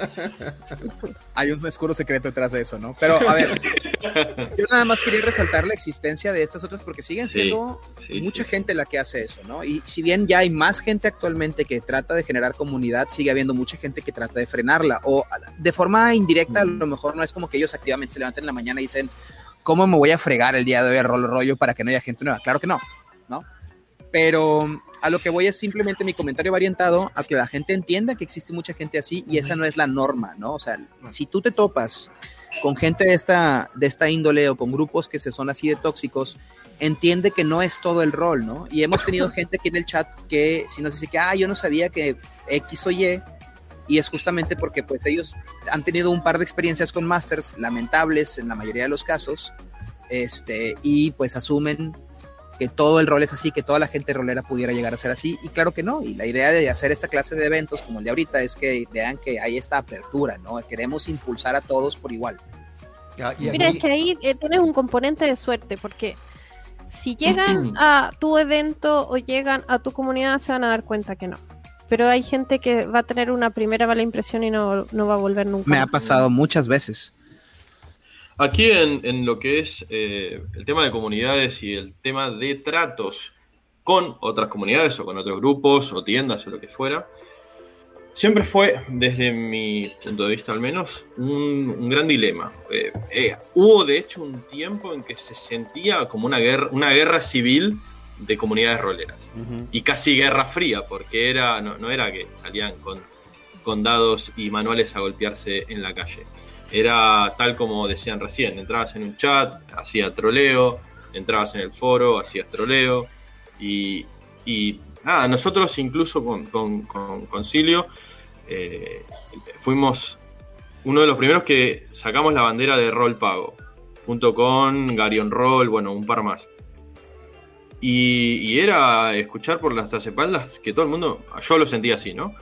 Hay un oscuro secreto detrás de eso, ¿no? Pero a ver, yo nada más quería resaltar la existencia de estas otras porque siguen siendo sí, sí, mucha sí. gente la que hace eso, ¿no? Y si bien ya hay más gente actualmente que trata de generar comunidad, sigue habiendo mucha gente que trata de frenarla. O de forma indirecta, a lo mejor no es como que ellos activamente se levanten en la mañana y dicen, ¿cómo me voy a fregar el día de hoy a rol rollo para que no haya gente nueva? Claro que no, ¿no? Pero a lo que voy es simplemente mi comentario orientado a que la gente entienda que existe mucha gente así y esa no es la norma, ¿no? O sea, si tú te topas con gente de esta, de esta índole o con grupos que se son así de tóxicos, entiende que no es todo el rol, ¿no? Y hemos tenido gente aquí en el chat que si nos dice que, ah, yo no sabía que X o Y, y es justamente porque pues ellos han tenido un par de experiencias con masters lamentables en la mayoría de los casos, este, y pues asumen que todo el rol es así, que toda la gente rolera pudiera llegar a ser así, y claro que no, y la idea de hacer esta clase de eventos como el de ahorita es que vean que hay esta apertura, ¿no? Queremos impulsar a todos por igual. Mira, es que ahí eh, tienes un componente de suerte, porque si llegan a tu evento o llegan a tu comunidad se van a dar cuenta que no. Pero hay gente que va a tener una primera mala impresión y no, no va a volver nunca. Me ha pasado muchas veces. Aquí en, en lo que es eh, el tema de comunidades y el tema de tratos con otras comunidades o con otros grupos o tiendas o lo que fuera, siempre fue, desde mi punto de vista al menos, un, un gran dilema. Eh, eh, hubo de hecho un tiempo en que se sentía como una guerra, una guerra civil de comunidades roleras. Y casi guerra fría, porque era, no, era que salían con, con dados y manuales a golpearse en la calle. Era tal como decían recién, entrabas en un chat, hacía troleo, entrabas en el foro, hacías troleo. Y, nada, nosotros incluso con, con, con Concilio eh, fuimos uno de los primeros que sacamos la bandera de rol pago, junto con Garion Roll, bueno, un par más. Y, era escuchar por las espaldas que todo el mundo, yo lo sentía así, ¿no?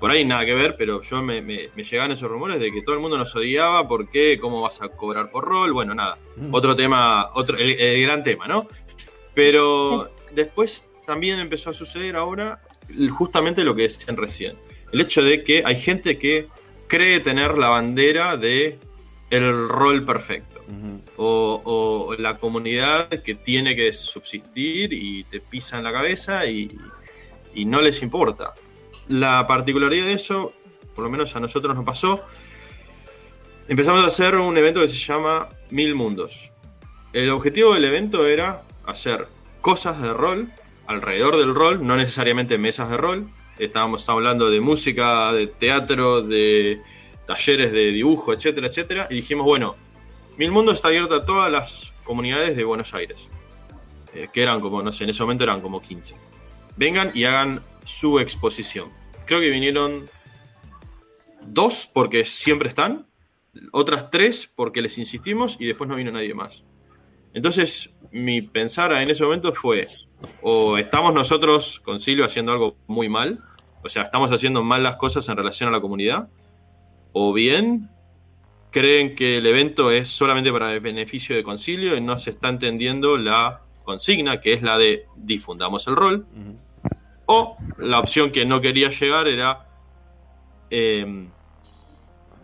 Por ahí nada que ver, pero yo me, llegaban esos rumores de que todo el mundo nos odiaba, ¿por qué? ¿Cómo vas a cobrar por rol? Bueno, nada, mm. otro tema, otro, el, gran tema, ¿no? Pero después también empezó a suceder ahora justamente lo que decían recién. El hecho de que hay gente que cree tener la bandera de el rol perfecto. o, la comunidad que tiene que subsistir y te pisan la cabeza y, no les importa. La particularidad de eso, por lo menos a nosotros nos pasó, empezamos a hacer un evento que se llama Mil Mundos. El objetivo del evento era hacer cosas de rol alrededor del rol, no necesariamente mesas de rol, estábamos hablando de música, de teatro, de talleres de dibujo, etcétera, etcétera, y dijimos, bueno, Mil Mundo está abierto a todas las comunidades de Buenos Aires, eh, que eran como, no sé, en ese momento eran como 15. Vengan y hagan su exposición. Creo que vinieron dos porque siempre están, otras tres porque les insistimos y después no vino nadie más. Entonces, mi pensar en ese momento fue, o estamos nosotros con Silvio haciendo algo muy mal, o sea, estamos haciendo mal las cosas en relación a la comunidad, o bien creen que el evento es solamente para el beneficio de concilio y no se está entendiendo la consigna, que es la de difundamos el rol, o la opción que no quería llegar era eh,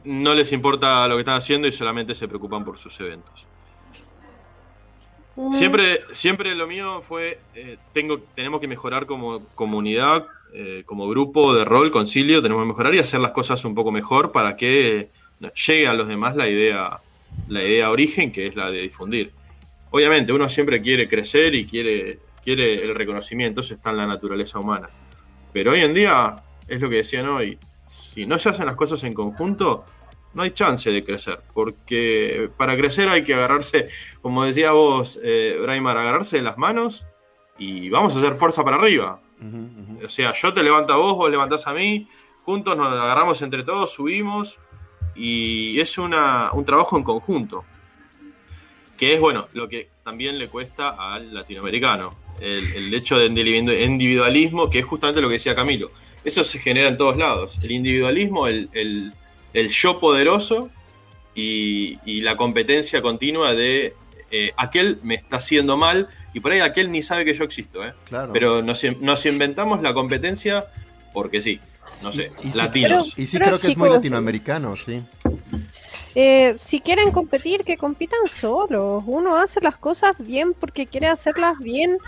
no les importa lo que están haciendo y solamente se preocupan por sus eventos. Siempre, siempre lo mío fue, eh, tengo, tenemos que mejorar como comunidad, eh, como grupo de rol, concilio, tenemos que mejorar y hacer las cosas un poco mejor para que llegue a los demás la idea, la idea origen, que es la de difundir. Obviamente, uno siempre quiere crecer y quiere, quiere el reconocimiento, eso está en la naturaleza humana. Pero hoy en día, es lo que decían hoy, si no se hacen las cosas en conjunto, no hay chance de crecer, porque para crecer hay que agarrarse, como decía vos, eh, Braimar, agarrarse de las manos y vamos a hacer fuerza para arriba. O sea, yo te levanto a vos, vos levantás a mí, juntos nos agarramos entre todos, subimos y es una, un trabajo en conjunto, que es bueno, lo que también le cuesta al latinoamericano, el, hecho de individualismo, que es justamente lo que decía Camilo. Eso se genera en todos lados. El individualismo, el el yo poderoso y, la competencia continua de eh, aquel me está haciendo mal y por ahí aquel ni sabe que yo existo. ¿eh? Pero nos, inventamos la competencia porque sí, no sé, latinos. y sí creo que es muy latinoamericano, sí. Eh, si quieren competir, que compitan solos. Uno hace las cosas bien porque quiere hacerlas bien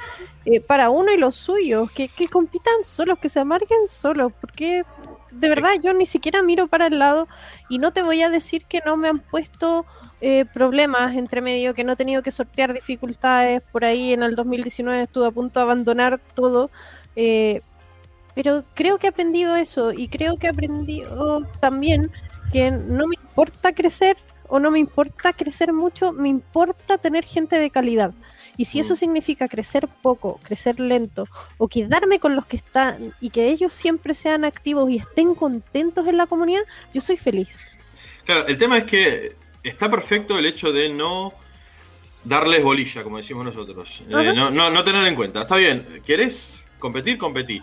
eh, para uno y los suyos. Que, que compitan solos, que se amarguen solos. Porque de verdad yo ni siquiera miro para el lado y no te voy a decir que no me han puesto eh, problemas entre medio, que no he tenido que sortear dificultades. Por ahí en el 2019 estuve a punto de abandonar todo. Eh, pero creo que he aprendido eso y creo que he aprendido también que no me importa crecer o no me importa crecer mucho, me importa tener gente de calidad. Y si eso mm. significa crecer poco, crecer lento, o quedarme con los que están y que ellos siempre sean activos y estén contentos en la comunidad, yo soy feliz. Claro, el tema es que está perfecto el hecho de no darles bolilla, como decimos nosotros. Eh, no, no, tener en cuenta. Está bien, ¿querés competir? Competí.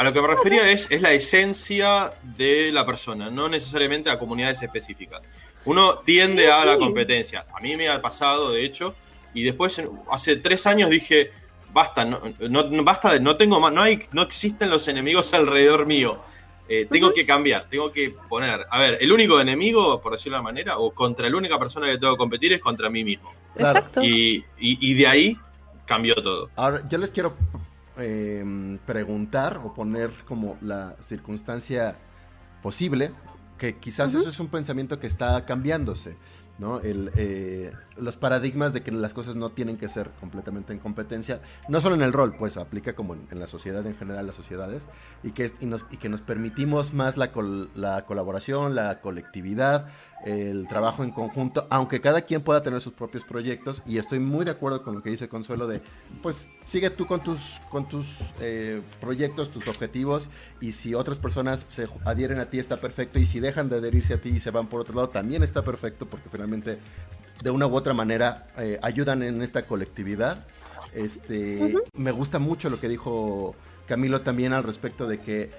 A lo que me refería es, es la esencia de la persona, no necesariamente a comunidades específicas. Uno tiende a la competencia. A mí me ha pasado, de hecho, y después hace tres años dije, basta, no, no, basta, no tengo más, no hay, no existen los enemigos alrededor mío. Eh, tengo que cambiar, tengo que poner, a ver, el único enemigo, por decirlo de una manera, o contra la única persona que tengo que competir es contra mí mismo. Exacto. Y, y, de ahí cambió todo. Ahora, yo les quiero em, preguntar o poner como la circunstancia posible, que quizás eso es un pensamiento que está cambiándose ¿no? El, eh, los paradigmas de que las cosas no tienen que ser completamente en competencia, no solo en el rol, pues aplica como en, en la sociedad en general, las sociedades, y que, y nos, y que nos permitimos más la, col, la colaboración, la colectividad, el trabajo en conjunto, aunque cada quien pueda tener sus propios proyectos, y estoy muy de acuerdo con lo que dice Consuelo de, pues sigue tú con tus, con tus eh, proyectos, tus objetivos, y si otras personas se adhieren a ti está perfecto, y si dejan de adherirse a ti y se van por otro lado, también está perfecto, porque finalmente de una u otra manera eh, ayudan en esta colectividad. Este, uh -huh. Me gusta mucho lo que dijo Camilo también al respecto de que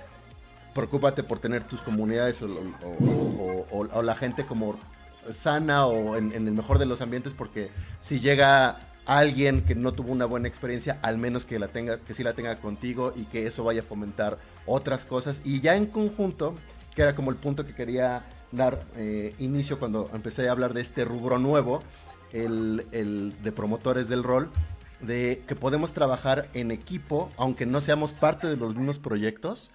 preocúpate por tener tus comunidades o, la gente como sana o en, en, el mejor de los ambientes porque si llega alguien que no tuvo una buena experiencia, al menos que la tenga, que sí la tenga contigo y que eso vaya a fomentar otras cosas. Y ya en conjunto, que era como el punto que quería dar eh, inicio cuando empecé a hablar de este rubro nuevo, el, el de promotores del rol, de que podemos trabajar en equipo, aunque no seamos parte de los mismos proyectos.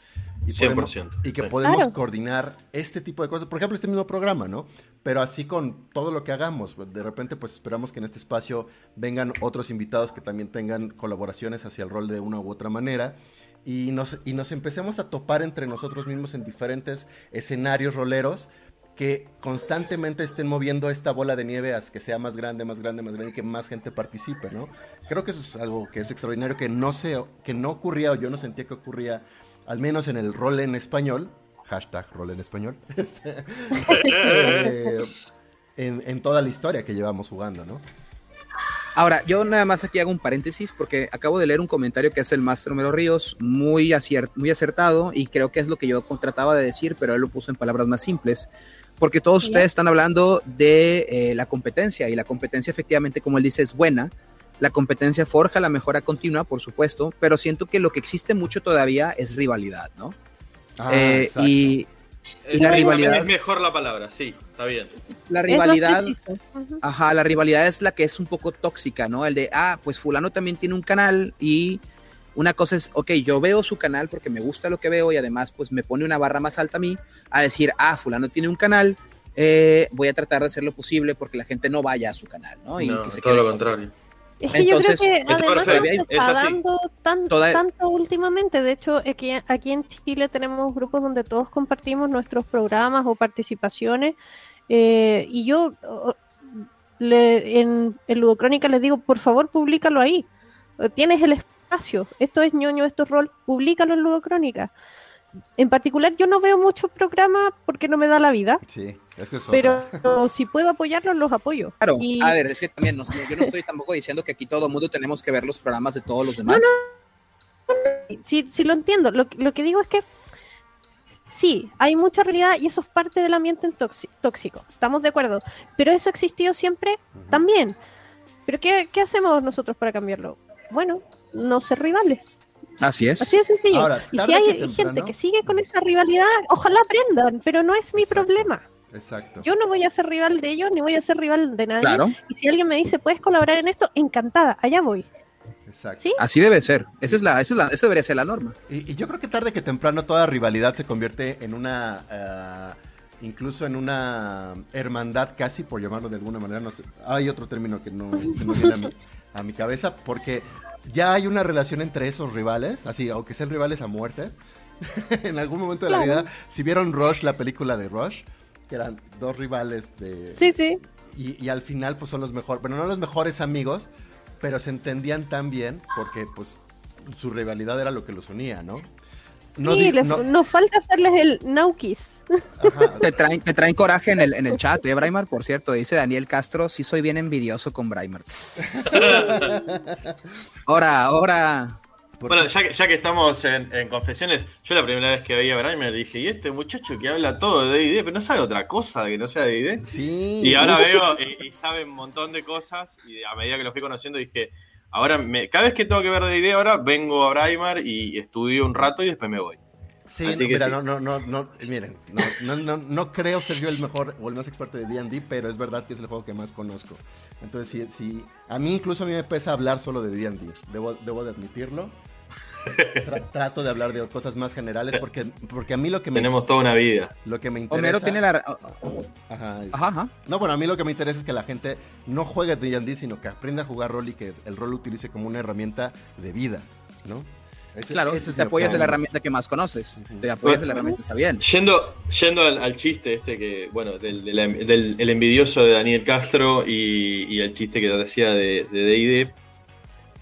Y, 100%, podemos, y que podemos claro. coordinar este tipo de cosas. Por ejemplo, este mismo programa, ¿no? Pero así con todo lo que hagamos. De repente, pues esperamos que en este espacio vengan otros invitados que también tengan colaboraciones hacia el rol de una u otra manera. Y nos, y nos empecemos a topar entre nosotros mismos en diferentes escenarios roleros que constantemente estén moviendo esta bola de nieve a que sea más grande, más grande, más grande y que más gente participe, ¿no? Creo que eso es algo que es extraordinario, que no sé, que no ocurría o yo no sentía que ocurría, al menos en el rol en español, hashtag rol en español, este, eh, en, en toda la historia que llevamos jugando, ¿no? Ahora, yo nada más aquí hago un paréntesis porque acabo de leer un comentario que hace el Maestro Romero Ríos, muy, aciert muy acertado, y creo que es lo que yo trataba de decir, pero él lo puso en palabras más simples, porque todos sí. ustedes están hablando de eh, la competencia, y la competencia efectivamente, como él dice, es buena. La competencia forja la mejora continua, por supuesto, pero siento que lo que existe mucho todavía es rivalidad, ¿no? Ah, eh, y, y la rivalidad es mejor la palabra, sí, está bien. La rivalidad, ajá, la rivalidad es la que es un poco tóxica, ¿no? El de, ah, pues fulano también tiene un canal y una cosa es, ok, yo veo su canal porque me gusta lo que veo y además pues me pone una barra más alta a mí a decir, ah, fulano tiene un canal, eh, voy a tratar de hacer lo posible porque la gente no vaya a su canal, ¿no? Y no, que se todo lo contrario. Es que Entonces, yo creo que además no se está dando tan, Toda... tanto últimamente. De hecho, aquí, aquí, en Chile tenemos grupos donde todos compartimos nuestros programas o participaciones. Eh, y yo le, en, en Ludocrónica les digo, por favor, públicalo ahí. Tienes el espacio. Esto es ñoño, esto es rol. Públicalo en Ludocrónica. En particular, yo no veo muchos programas porque no me da la vida. Sí, es que Pero no, si puedo apoyarlos, los apoyo. Claro, y... a ver, es que también no, yo no estoy tampoco diciendo que aquí todo el mundo tenemos que ver los programas de todos los demás. No, no, sí, sí lo entiendo. Lo, lo, que digo es que sí, hay mucha realidad y eso es parte del ambiente tóxico. Estamos de acuerdo. Pero eso ha existido siempre uh -huh. también. Pero ¿qué, ¿qué hacemos nosotros para cambiarlo? Bueno, no ser rivales. Así es. Así de sencillo. Ahora, y si hay que gente que sigue con esa rivalidad, ojalá aprendan, pero no es mi Exacto. problema. Exacto. Yo no voy a ser rival de ellos, ni voy a ser rival de nadie. Claro. Y si alguien me dice, ¿puedes colaborar en esto? Encantada, allá voy. Exacto. ¿Sí? Así debe ser. Esa es la, esa es la, esa debería ser la norma. Y, y, yo creo que tarde que temprano toda rivalidad se convierte en una. Uh, incluso en una hermandad casi, por llamarlo de alguna manera. No sé, hay otro término que no, que no viene a mi, a mi cabeza, porque ya hay una relación entre esos rivales, así, aunque sean rivales a muerte. en algún momento de claro. la vida, si vieron Rush, la película de Rush, que eran dos rivales de... Sí, sí. Y, y al final, pues son los mejores, bueno, no los mejores amigos, pero se entendían tan bien porque, pues, su rivalidad era lo que los unía, ¿no? No sí, le, no, nos falta hacerles el Naukis. te, traen, te traen coraje en el, en el chat, ¿eh, Braimar? Por cierto, dice Daniel Castro, sí soy bien envidioso con Braimar. ahora, ahora. Bueno, ya que, ya que estamos en, en, confesiones, yo la primera vez que veía a Braimar dije, y este muchacho que habla todo de D&D, pero no sabe otra cosa que no sea de D&D. Sí. Y ahora veo y, y, sabe un montón de cosas, y a medida que lo fui conociendo dije, ahora me, cada vez que tengo que ver D&D ahora, vengo a Braimar y estudio un rato y después me voy. Sí, no, mira, sí. no, no, no, no, miren, no, no, no, no, creo ser yo el mejor o el más experto de D&D, pero es verdad que es el juego que más conozco. Entonces, sí, sí, a mí incluso a mí me pesa hablar solo de D&D, debo, debo de admitirlo. Tra- trato de hablar de cosas más generales porque, porque a mí lo que me, Tenemos toda una vida. lo que me interesa... Homero tiene la. Ajá, es- Ajá, ajá. No, bueno, a mí lo que me interesa es que la gente no juegue D&D, sino que aprenda a jugar rol y que el rol lo utilice como una herramienta de vida, ¿no? Ese- Claro, ese es te apoyas de la herramienta que más conoces. Ujú. Te apoyas de la herramienta, está bien. Yendo, yendo al, al chiste este que, bueno, del, del- del- el envidioso de Daniel Castro y, y el chiste que te decía de de D&D,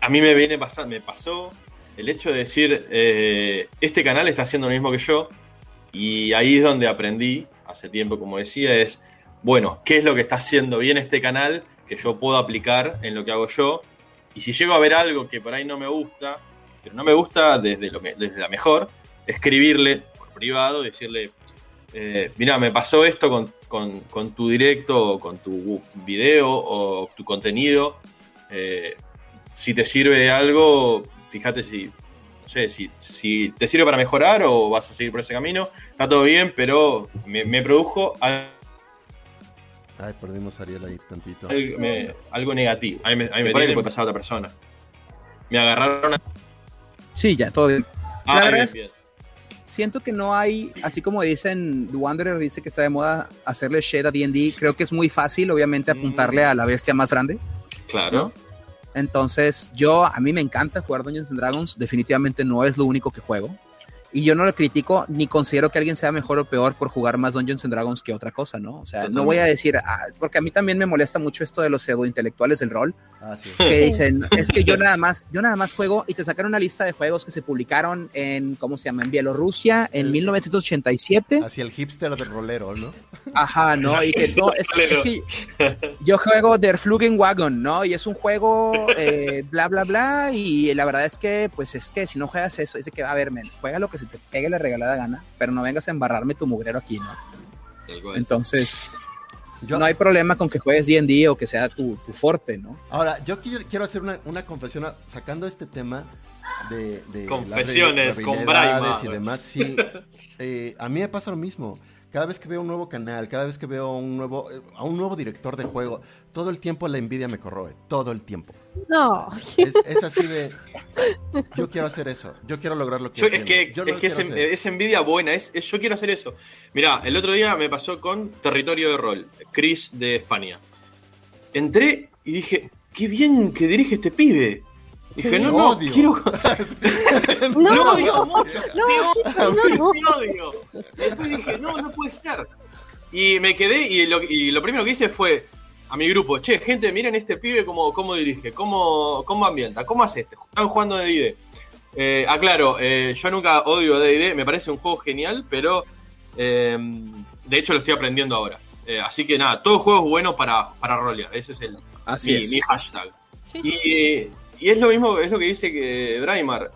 a mí me viene pasando, me pasó el hecho de decir, eh, este canal está haciendo lo mismo que yo, y ahí es donde aprendí, hace tiempo como decía, es, bueno, ¿qué es lo que está haciendo bien este canal que yo puedo aplicar en lo que hago yo? Y si llego a ver algo que por ahí no me gusta, pero no me gusta desde, lo desde la mejor, escribirle por privado, decirle, eh, mira, me pasó esto con, con- con tu directo, o con tu video o tu contenido. eh, si te sirve de algo, fíjate si, no sé, si, si te sirve para mejorar o vas a seguir por ese camino. Está todo bien, pero me, me produjo al- Ay, perdimos a Ariel ahí tantito. al- me- algo negativo. A mí me, a mí me tiene que pasar a otra persona. Me agarraron a... Sí, ya, todo bien. Ah, verdad bien, es- bien. Siento que no hay, así como dicen, The Wanderer dice que está de moda hacerle shed a D&D, creo que es muy fácil, obviamente, Mm. apuntarle a la bestia más grande. Claro. Entonces, yo, a mí me encanta jugar Dungeons and Dragons, definitivamente no es lo único que juego. Y yo no lo critico ni considero que alguien sea mejor o peor por jugar más Dungeons and Dragons que otra cosa, ¿no? O sea, no voy a decir, ah, porque a mí también me molesta mucho esto de los pseudo intelectuales del rol, Ah, sí. que dicen, es que yo nada más, yo nada más juego y te sacaron una lista de juegos que se publicaron en, ¿cómo se llama? En Bielorrusia en El- 1987. Hacia el hipster del rolero, ¿no? Ajá, ¿no? Y que no, es, es que yo juego Der Wagon, ¿no? Y es un juego eh, bla, bla, bla. Y la verdad es que, pues es que si no juegas eso, es de que, a ver, men, juega lo que se te pegue la regalada gana, pero no vengas a embarrarme tu mugrero aquí, ¿no? Entonces, Yo, no hay problema con que juegues D&D o que sea tu, tu forte, ¿no? Ahora, yo quiero, quiero hacer una, una confesión sacando este tema de, de Confesiones las con Braima. y demás. Sí, eh, a mí me pasa lo mismo. Cada vez que veo un nuevo canal, cada vez que veo un nuevo, eh, a un nuevo director de juego, todo el tiempo la envidia me corroe, todo el tiempo. No, Es, es así de, yo quiero hacer eso, yo quiero lograr lo que Yo- es que, yo es, que envidia buena, es, es- yo quiero hacer eso. Mirá, el otro día me pasó con Territorio de Rol, Chris de España. Entré y dije, qué bien que dirige este pibe. Dije, no, no, Odio. quiero... no, no, odio, no. te odio. Después dije, no, no puede ser. Y me quedé y lo, y lo primero que hice fue a mi grupo, che, gente, miren este pibe cómo, cómo dirige, cómo, cómo ambienta, cómo hace este. Están jugando de D&D. Eh, aclaro, eh, yo nunca odio D&D, me parece un juego genial, pero eh, de hecho lo estoy aprendiendo ahora. Eh, así que nada, todo juego es bueno para, para rolear, ese es el, Así mi, es. mi hashtag. Sí, Y, y es lo mismo, es lo que dice que Braimar.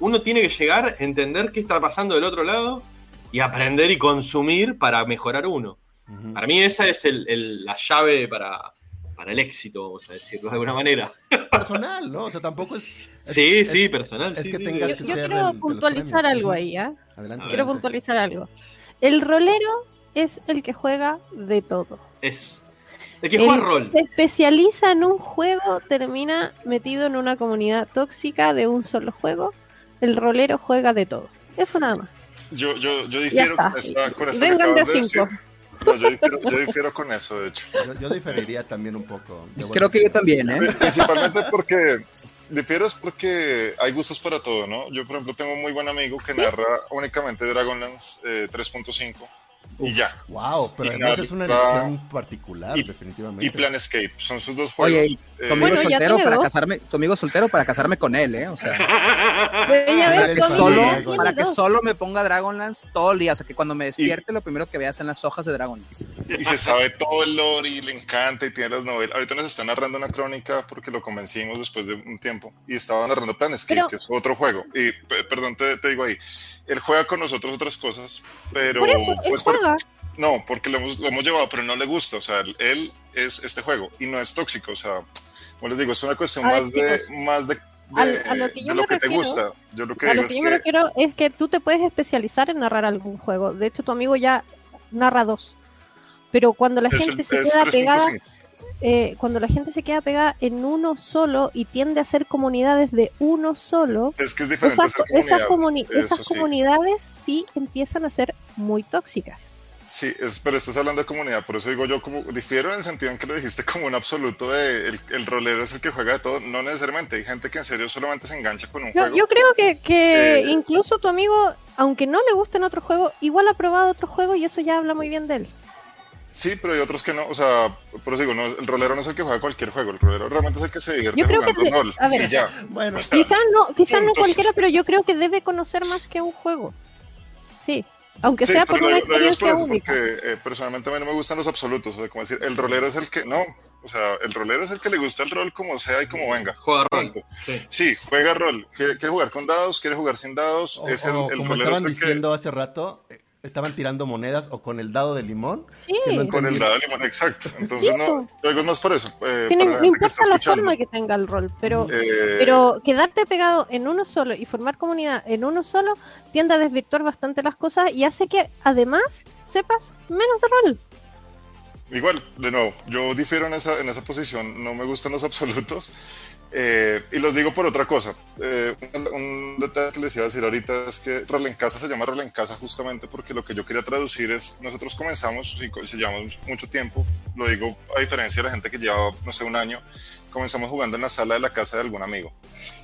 Uno tiene que llegar a entender qué está pasando del otro lado y aprender y consumir para mejorar uno. Para mí esa es el- el- la llave para, para el éxito, vamos a decirlo de alguna manera. Personal, ¿no? O sea, tampoco es... es- Sí, es- sí, personal. es sí, que sí, tengas Yo, que yo ser quiero puntualizar premios. algo ahí, ¿ah? Adelante. A Quiero puntualizar algo. El rolero es el que juega de todo. Es. El que juega rol. se especializa en un juego, termina metido en una comunidad tóxica de un solo juego. El rolero juega de todo. Eso nada más. Yo, yo, yo difiero con esta, con que Vengan de de cinco. No, yo, difiero, yo difiero con eso, de hecho. Yo, yo diferiría también un poco. Debo Creo que yo también, ¿eh? Principalmente porque difiero es porque hay gustos para todo, ¿no? Yo, por ejemplo, tengo un muy buen amigo que narra únicamente Dragonlance eh, 3.5 y ya. Wow, pero Y además es una elección particular, y- definitivamente. Y Planescape, son sus dos juegos. Oye, Eh, tu amigo Bueno, soltero para dos. casarme, tu amigo soltero para casarme con él, ¿eh? O sea, Ella ve Eres para que, Conmigo solo, para que solo me ponga Dragonlance todo el día, o sea, que cuando me despierte lo primero que vea sean las hojas de Dragonlance. y se sabe todo el lore y le encanta y tiene las novelas. Ahorita nos está narrando una crónica porque lo convencimos después de un tiempo y estaba narrando Planescape, Pero- que es otro juego. Y pe- perdón, te, te digo ahí, él juega con nosotros otras cosas, pero Por eso, pues, por- juega. no, porque lo hemos, lo hemos llevado, pero no le gusta. O sea, él es este juego y no es tóxico. O sea, como les digo, es una cuestión ver, más de, más de, de, a- a lo que yo de lo me que te refiero- gusta. Yo lo que A digo lo es que yo me que refiero es que tú te puedes especializar en narrar algún juego. De hecho, tu amigo ya narra dos. Pero cuando la es, gente el- se es queda pegada, 3.5. eh, cuando la gente se queda pegada en uno solo y tiende a ser comunidades de uno solo, Es que es diferente esas, esas comuni- esas sí. comunidades sí empiezan a ser muy tóxicas. Sí, es, pero estás hablando de comunidad, por eso digo yo como difiero en el sentido en que lo dijiste como un absoluto de el, el rolero es el que juega de todo, no necesariamente, hay gente que en serio solamente se engancha con un Yo, juego. yo creo que, que Eh, incluso tu amigo, aunque no le gusten otros juegos, igual ha probado otro juego y eso ya habla muy bien de él. Sí, pero hay otros que no, o sea, por eso digo, no, el rolero no es el que juega cualquier juego, el rolero realmente es el que se divierte Yo creo que jugando te- rol a ver, y ya. Bueno, Quizás no, quizás no cualquiera, pero yo creo que debe conocer más que un juego. Sí, aunque Sí, sea por una lo- es experiencia eso, única. porque eh, personalmente a mí no me gustan los absolutos, o sea, como decir, el rolero es el que, no, o sea, el rolero es el que le gusta el rol como sea y como venga. Juega rol. Sí. Sí, juega rol. Quiere, quiere jugar con dados, quiere jugar sin dados. o- es el, o el como rolero es estaban el que- diciendo hace rato, eh, estaban tirando monedas o con el dado de limón. Sí, no Con el dado de limón, exacto. Entonces, Sí, no, yo digo más por eso. eh, sí, para no, importa la escuchando. forma que tenga el rol, pero, Eh, pero quedarte pegado en uno solo y formar comunidad en uno solo tiende a desvirtuar bastante las cosas y hace que además sepas menos de rol. Igual, de nuevo, yo difiero en esa, en esa posición. No me gustan los absolutos. Eh, y los digo por otra cosa. Eh, un, un detalle que les iba a decir ahorita es que Rol en Casa se llama Rol en Casa justamente porque lo que yo quería traducir es, nosotros comenzamos, y si llevamos mucho tiempo, lo digo a diferencia de la gente que lleva, no sé, un año, comenzamos jugando en la sala de la casa de algún amigo.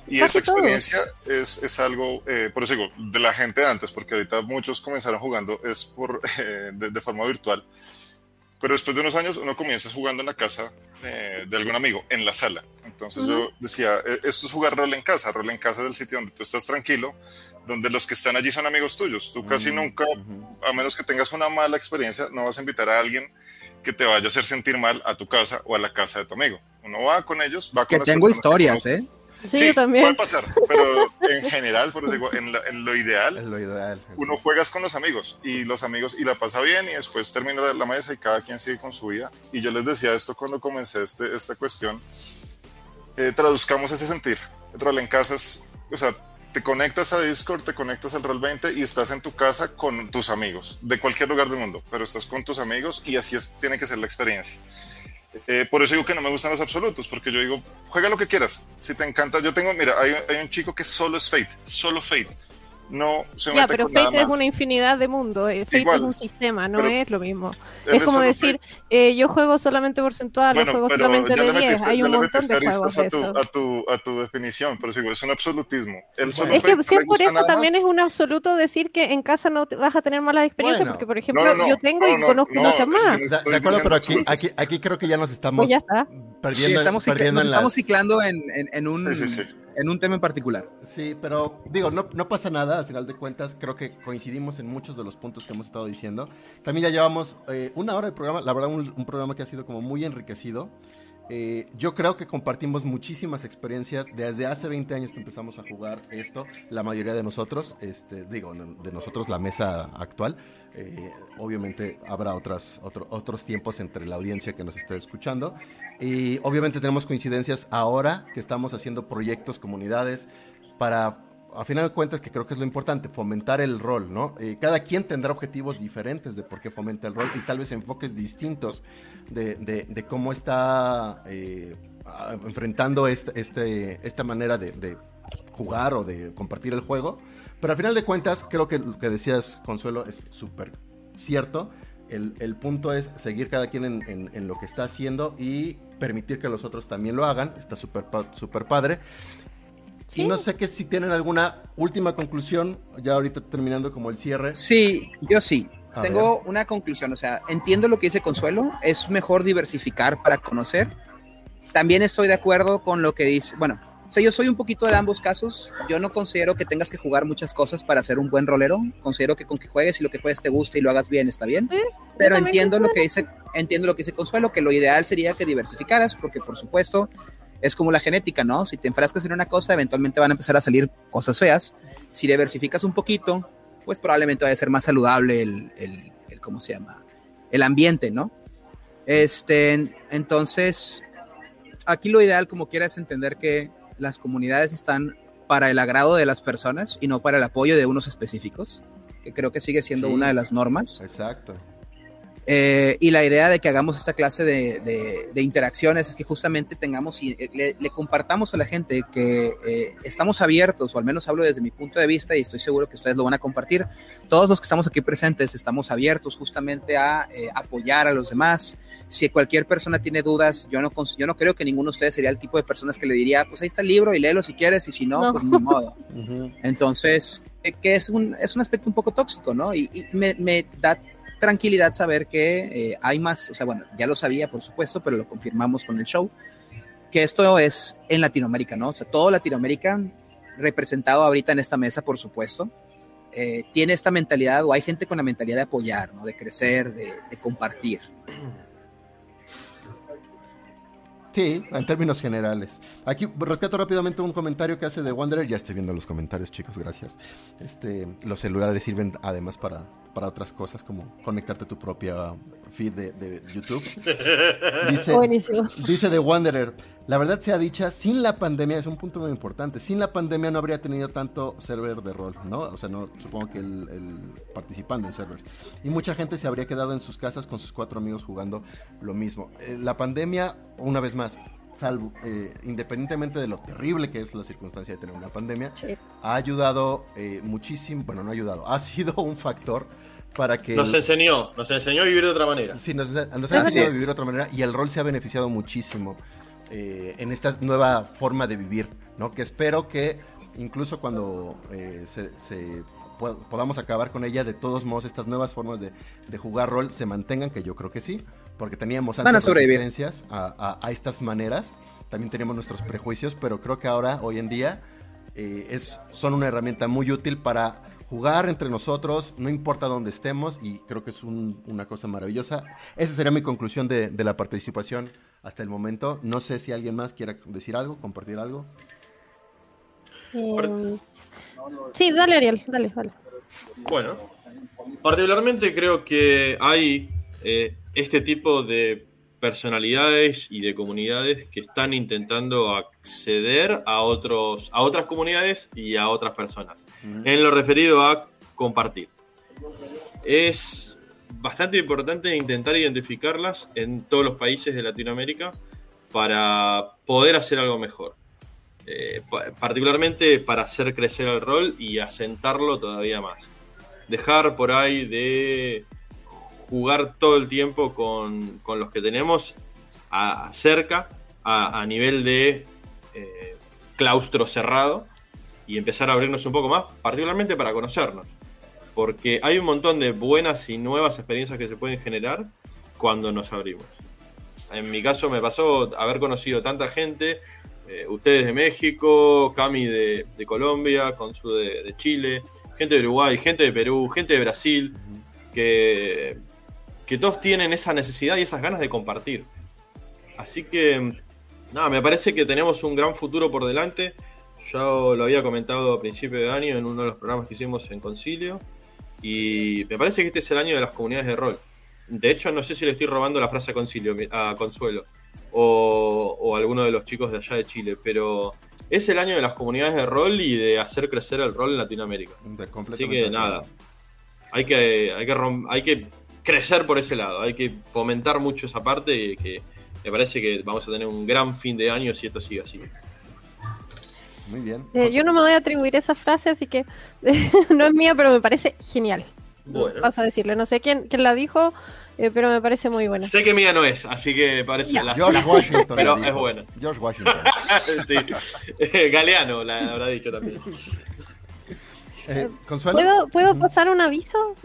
Y esa experiencia es, es algo, eh, por eso digo, de la gente de antes, porque ahorita muchos comenzaron jugando es por, eh, de, de forma virtual. Pero después de unos años uno comienza jugando en la casa eh, de algún amigo, en la sala. Entonces yo decía, eh, esto es jugar rol en casa. Rol en casa es el sitio donde tú estás tranquilo, donde los que están allí son amigos tuyos. Tú casi Mm, nunca, a menos que tengas una mala experiencia, no vas a invitar a alguien que te vaya a hacer sentir mal a tu casa o a la casa de tu amigo. Uno va con ellos, va con Que tengo que historias. ¿eh? Sí, yo también. Puede pasar, pero en general, por eso digo, en, la- en lo ideal, Es lo ideal. uno juegas con los amigos y los amigos y la pasa bien y después termina la, mesa y cada quien sigue con su vida. Y yo les decía esto cuando comencé este, esta cuestión. Eh, traduzcamos ese sentir. El rol en casa es, o sea, te conectas a Discord, te conectas al Roll 20 y estás en tu casa con tus amigos, de cualquier lugar del mundo, pero estás con tus amigos y así es, tiene que ser la experiencia. Eh, por eso digo que no me gustan los absolutos, porque yo digo, juega lo que quieras. Si te encanta, yo tengo, mira, hay, hay un chico que solo es Fate, solo Fate. No se Ya, pero con nada Fate es más. una infinidad de mundos. eh, Fate Igual, es un sistema, no es lo mismo. Es como decir, eh, yo juego solamente porcentual, Bueno, o juego solamente de le 10. metiste, Hay un montón de juegos a tu, eso. a, tu, a tu definición, pero digo, es un absolutismo. El solo Es que sí, le por eso nada también más. es un absoluto decir que en casa no te vas a tener malas experiencias, Bueno. porque por ejemplo No, no, yo tengo no, y no, conozco no, muchas es más. de acuerdo, pero aquí, aquí, aquí creo que ya nos estamos Pues ya está. perdiendo, Sí, estamos, perdiendo nos en estamos las- ciclando en, en- en un, Sí, sí, sí. En un tema en particular. Sí, pero digo, no, no pasa nada, al final de cuentas creo que coincidimos en muchos de los puntos que hemos estado diciendo. También ya llevamos eh, una hora de programa, la verdad un, un programa que ha sido como muy enriquecido. Eh, yo creo que compartimos muchísimas experiencias desde hace 20 años que empezamos a jugar esto, la mayoría de nosotros, este, digo, de nosotros la mesa actual. Eh, obviamente habrá otras, otro- otros tiempos entre la audiencia que nos esté escuchando. Y obviamente tenemos coincidencias ahora que estamos haciendo proyectos, comunidades, para, a final de cuentas, que creo que es lo importante, fomentar el rol, ¿no? Eh, cada quien tendrá objetivos diferentes de por qué fomenta el rol y tal vez enfoques distintos de, de- de cómo está eh, enfrentando este, este- esta manera de, de jugar o de compartir el juego. Pero al final de cuentas, creo que lo que decías, Consuelo, es súper cierto. El, el punto es seguir cada quien en, en- en lo que está haciendo y permitir que los otros también lo hagan. Está súper súper padre. Y no sé que si tienen alguna última conclusión, ya ahorita terminando como el cierre. Sí, yo sí. A Tengo una conclusión, o sea, entiendo lo que dice Consuelo, es mejor diversificar para conocer. También estoy de acuerdo con lo que dice, bueno, o sea, yo soy un poquito de ambos casos. Yo no considero que tengas que jugar muchas cosas para ser un buen rolero. Considero que con que juegues y lo que juegues te guste y lo hagas bien está bien. Sí, Pero entiendo lo que dice, entiendo lo que dice Consuelo, que lo ideal sería que diversificaras, porque por supuesto es como la genética, ¿no? Si te enfrascas en una cosa, eventualmente van a empezar a salir cosas feas. Si diversificas un poquito, pues probablemente vaya a ser más saludable el, el, el- ¿cómo se llama? El ambiente, ¿no? Este, entonces, aquí lo ideal, como quiera, es entender que las comunidades están para el agrado de las personas y no para el apoyo de unos específicos, que creo que sigue siendo Sí. una de las normas. Exacto. Eh, y la idea de que hagamos esta clase de, de, interacciones es que justamente tengamos y le, compartamos a la gente que eh, estamos abiertos, o al menos hablo desde mi punto de vista y estoy seguro que ustedes lo van a compartir. Todos los que estamos aquí presentes estamos abiertos justamente a eh, apoyar a los demás. Si cualquier persona tiene dudas, yo no, yo no creo que ninguno de ustedes sería el tipo de personas que le diría, pues ahí está el libro y léelo si quieres, y si no, pues ni modo. Entonces, que es un, es un aspecto un poco tóxico, ¿no? Y, y me, me da tranquilidad saber que eh, hay más, o sea, bueno, ya lo sabía, por supuesto, pero lo confirmamos con el show, que esto es en Latinoamérica, ¿no? O sea, todo Latinoamérica representado ahorita en esta mesa, por supuesto, eh, tiene esta mentalidad, o hay gente con la mentalidad de apoyar, ¿no? De crecer, de, de compartir. Sí, en términos generales. Aquí rescato rápidamente un comentario que hace de Wanderer. Ya estoy viendo los comentarios, chicos, gracias. Este, los celulares sirven además para, para otras cosas, como conectarte a tu propia feed de, YouTube. Dice, dice The Wanderer, la verdad sea dicha, sin la pandemia, es un punto muy importante, sin la pandemia no habría tenido tanto server de rol, ¿no? O sea, no supongo que el, participando en servers. Y mucha gente se habría quedado en sus casas con sus cuatro amigos jugando lo mismo. Eh, la pandemia, una vez más, salvo, eh, independientemente de lo terrible que es la circunstancia de tener una pandemia, ha ayudado eh, muchísimo, bueno, no ha ayudado, ha sido un factor para que... Nos enseñó, nos enseñó a vivir de otra manera. Sí, nos, ha enseñado a vivir de otra manera y el rol se ha beneficiado muchísimo eh, en esta nueva forma de vivir, ¿no? Que espero que incluso cuando se, podamos acabar con ella, de todos modos estas nuevas formas de, de jugar rol se mantengan, que yo creo que sí, porque teníamos antes resistencias a, a, estas maneras, también teníamos nuestros prejuicios, pero creo que ahora, hoy en día, eh, es, son una herramienta muy útil para jugar entre nosotros, no importa dónde estemos, y creo que es una cosa maravillosa. Esa sería mi conclusión de, de, la participación hasta el momento. No sé si alguien más quiera decir algo, compartir algo. Eh, sí, dale Ariel, dale, dale. Bueno, particularmente creo que hay eh, este tipo de personalidades y de comunidades que están intentando acceder a otros a otras comunidades y a otras personas. En lo referido a compartir. Es bastante importante intentar identificarlas en todos los países de Latinoamérica para poder hacer algo mejor. Eh, particularmente para hacer crecer el rol y asentarlo todavía más. Dejar por ahí de jugar todo el tiempo con, los que tenemos a, cerca, a, nivel de eh, claustro cerrado, y empezar a abrirnos un poco más, particularmente para conocernos. Porque hay un montón de buenas y nuevas experiencias que se pueden generar cuando nos abrimos. En mi caso me pasó haber conocido tanta gente, eh, ustedes de México, Cami de, Colombia, Consu de, de Chile, gente de Uruguay, gente de Perú, gente de Brasil, que que todos tienen esa necesidad y esas ganas de compartir. Así que, nada, me parece que tenemos un gran futuro por delante. Yo lo había comentado a principio de año en uno de los programas que hicimos en Concilio. Y me parece que este es el año de las comunidades de rol. De hecho, no sé si le estoy robando la frase a Concilio, a Consuelo, o, a alguno de los chicos de allá de Chile, pero es el año de las comunidades de rol y de hacer crecer el rol en Latinoamérica. Así que nada, hay que, hay que, hay que crecer por ese lado. Hay que fomentar mucho esa parte y que me parece que vamos a tener un gran fin de año si esto sigue así. Muy bien. Eh, yo no me voy a atribuir esa frase, así que no es mía, pero me parece genial. Bueno. Vas a decirle, no sé quién, quién la dijo, eh, pero me parece muy buena. Sé que mía no es, así que parece la George Washington. pero es buena. George Washington. sí. Galeano la habrá dicho también. Eh, ¿Puedo, pasar un aviso?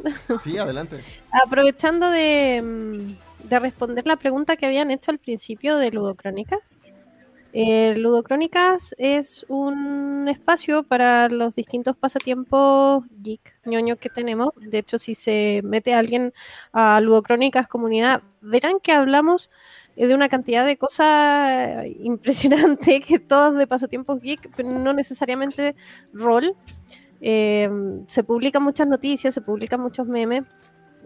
Sí, adelante. Aprovechando de, mm, de, responder la pregunta que habían hecho al principio de Ludocrónica. Eh, Ludocrónicas es un espacio para los distintos pasatiempos geek, ñoño que tenemos. De hecho, si se mete alguien a Ludocrónicas comunidad, verán que hablamos de una cantidad de cosas impresionante que todos de pasatiempos geek, pero no necesariamente rol. Eh, se publican muchas noticias, se publican muchos memes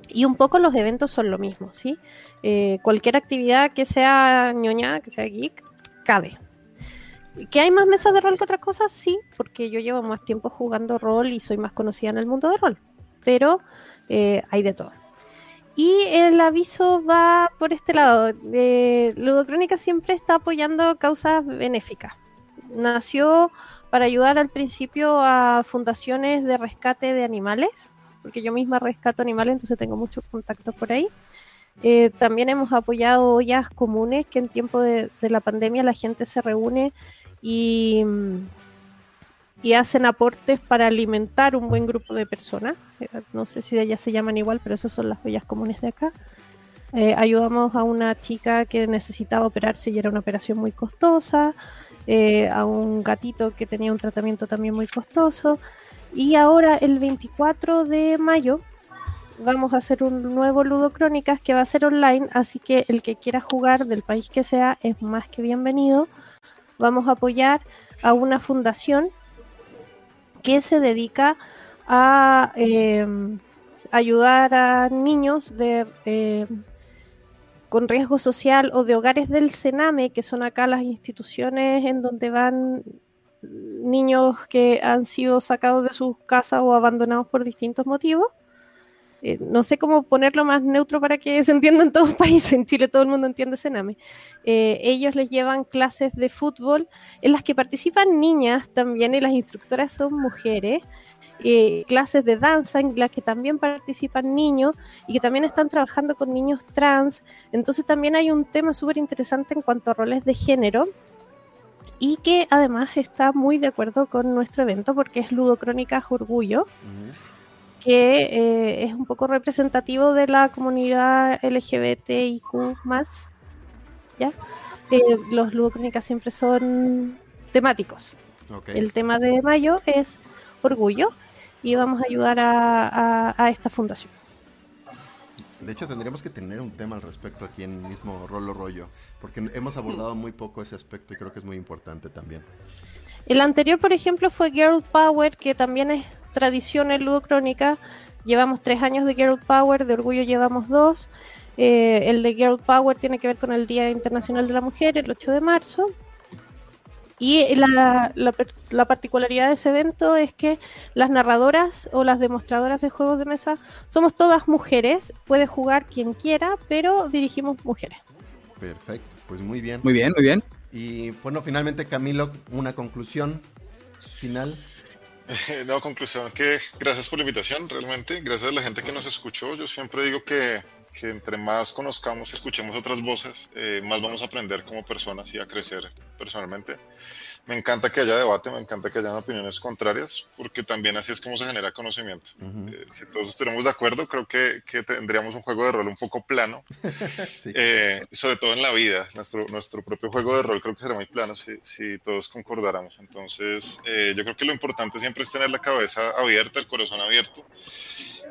y un poco los eventos son lo mismo, ¿sí? Eh, cualquier actividad que sea ñoña, que sea geek, cabe. ¿Que hay más mesas de rol que otras cosas? Sí, porque yo llevo más tiempo jugando rol y soy más conocida en el mundo de rol, pero eh, hay de todo. Y el aviso va por este lado. Eh, Ludocrónica siempre está apoyando causas benéficas. Nació para ayudar al principio a fundaciones de rescate de animales, porque yo misma rescato animales, entonces tengo muchos contactos por ahí. Eh, también hemos apoyado ollas comunes que en tiempo de, de la pandemia la gente se reúne y, y hacen aportes para alimentar un buen grupo de personas. Eh, No sé si ellas se llaman igual, pero esas son las ollas comunes de acá. Eh, ayudamos a una chica que necesitaba operarse y era una operación muy costosa, eh, a un gatito que tenía un tratamiento también muy costoso. Y ahora el 24 de mayo vamos a hacer un nuevo Ludo Crónicas que va a ser online, así que el que quiera jugar del país que sea es más que bienvenido. Vamos a apoyar a una fundación que se dedica a eh, ayudar a niños de eh, con riesgo social o de hogares del Sename, que son acá las instituciones en donde van niños que han sido sacados de sus casas o abandonados por distintos motivos. Eh, no sé cómo ponerlo más neutro para que se entienda en todos los países. En Chile todo el mundo entiende Sename. Eh, ellos les llevan clases de fútbol en las que participan niñas también y las instructoras son mujeres. Eh, clases de danza en las que también participan niños y que también están trabajando con niños trans. Entonces también hay un tema súper interesante en cuanto a roles de género y que además está muy de acuerdo con nuestro evento porque es Ludocrónicas Orgullo, que eh, es un poco representativo de la comunidad LGBTIQ ¿ya? Eh, los Ludocrónicas siempre son temáticos. El tema de mayo es orgullo y vamos a ayudar a, a- a esta fundación. De hecho, tendríamos que tener un tema al respecto aquí en mismo Rolo Rollo, porque hemos abordado muy poco ese aspecto y creo que es muy importante también. El anterior, por ejemplo, fue Girl Power, que también es tradición en Ludocrónica. Llevamos tres años de Girl Power, de Orgullo llevamos dos. Eh, el de Girl Power tiene que ver con el Día Internacional de la Mujer, el 8 de marzo. Y la, la per- la particularidad de ese evento es que las narradoras o las demostradoras de juegos de mesa somos todas mujeres. Puede jugar quien quiera, pero dirigimos mujeres. Perfecto, pues muy bien. Muy bien, muy bien. Y bueno, finalmente Camilo, una conclusión final. No, conclusión que gracias por la invitación, realmente. Gracias a la gente que nos escuchó. Yo siempre digo que, que entre más conozcamos y escuchemos otras voces, eh, más vamos a aprender como personas y a crecer personalmente. Me encanta que haya debate, me encanta que hayan opiniones contrarias, porque también así es como se genera conocimiento. Eh, si todos estuviéramos de acuerdo, creo que, que tendríamos un juego de rol un poco plano, Sí. eh, sobre todo en la vida. Nuestro, nuestro propio juego de rol creo que será muy plano si, si todos concordáramos. Entonces, yo creo que lo importante siempre es tener la cabeza abierta, el corazón abierto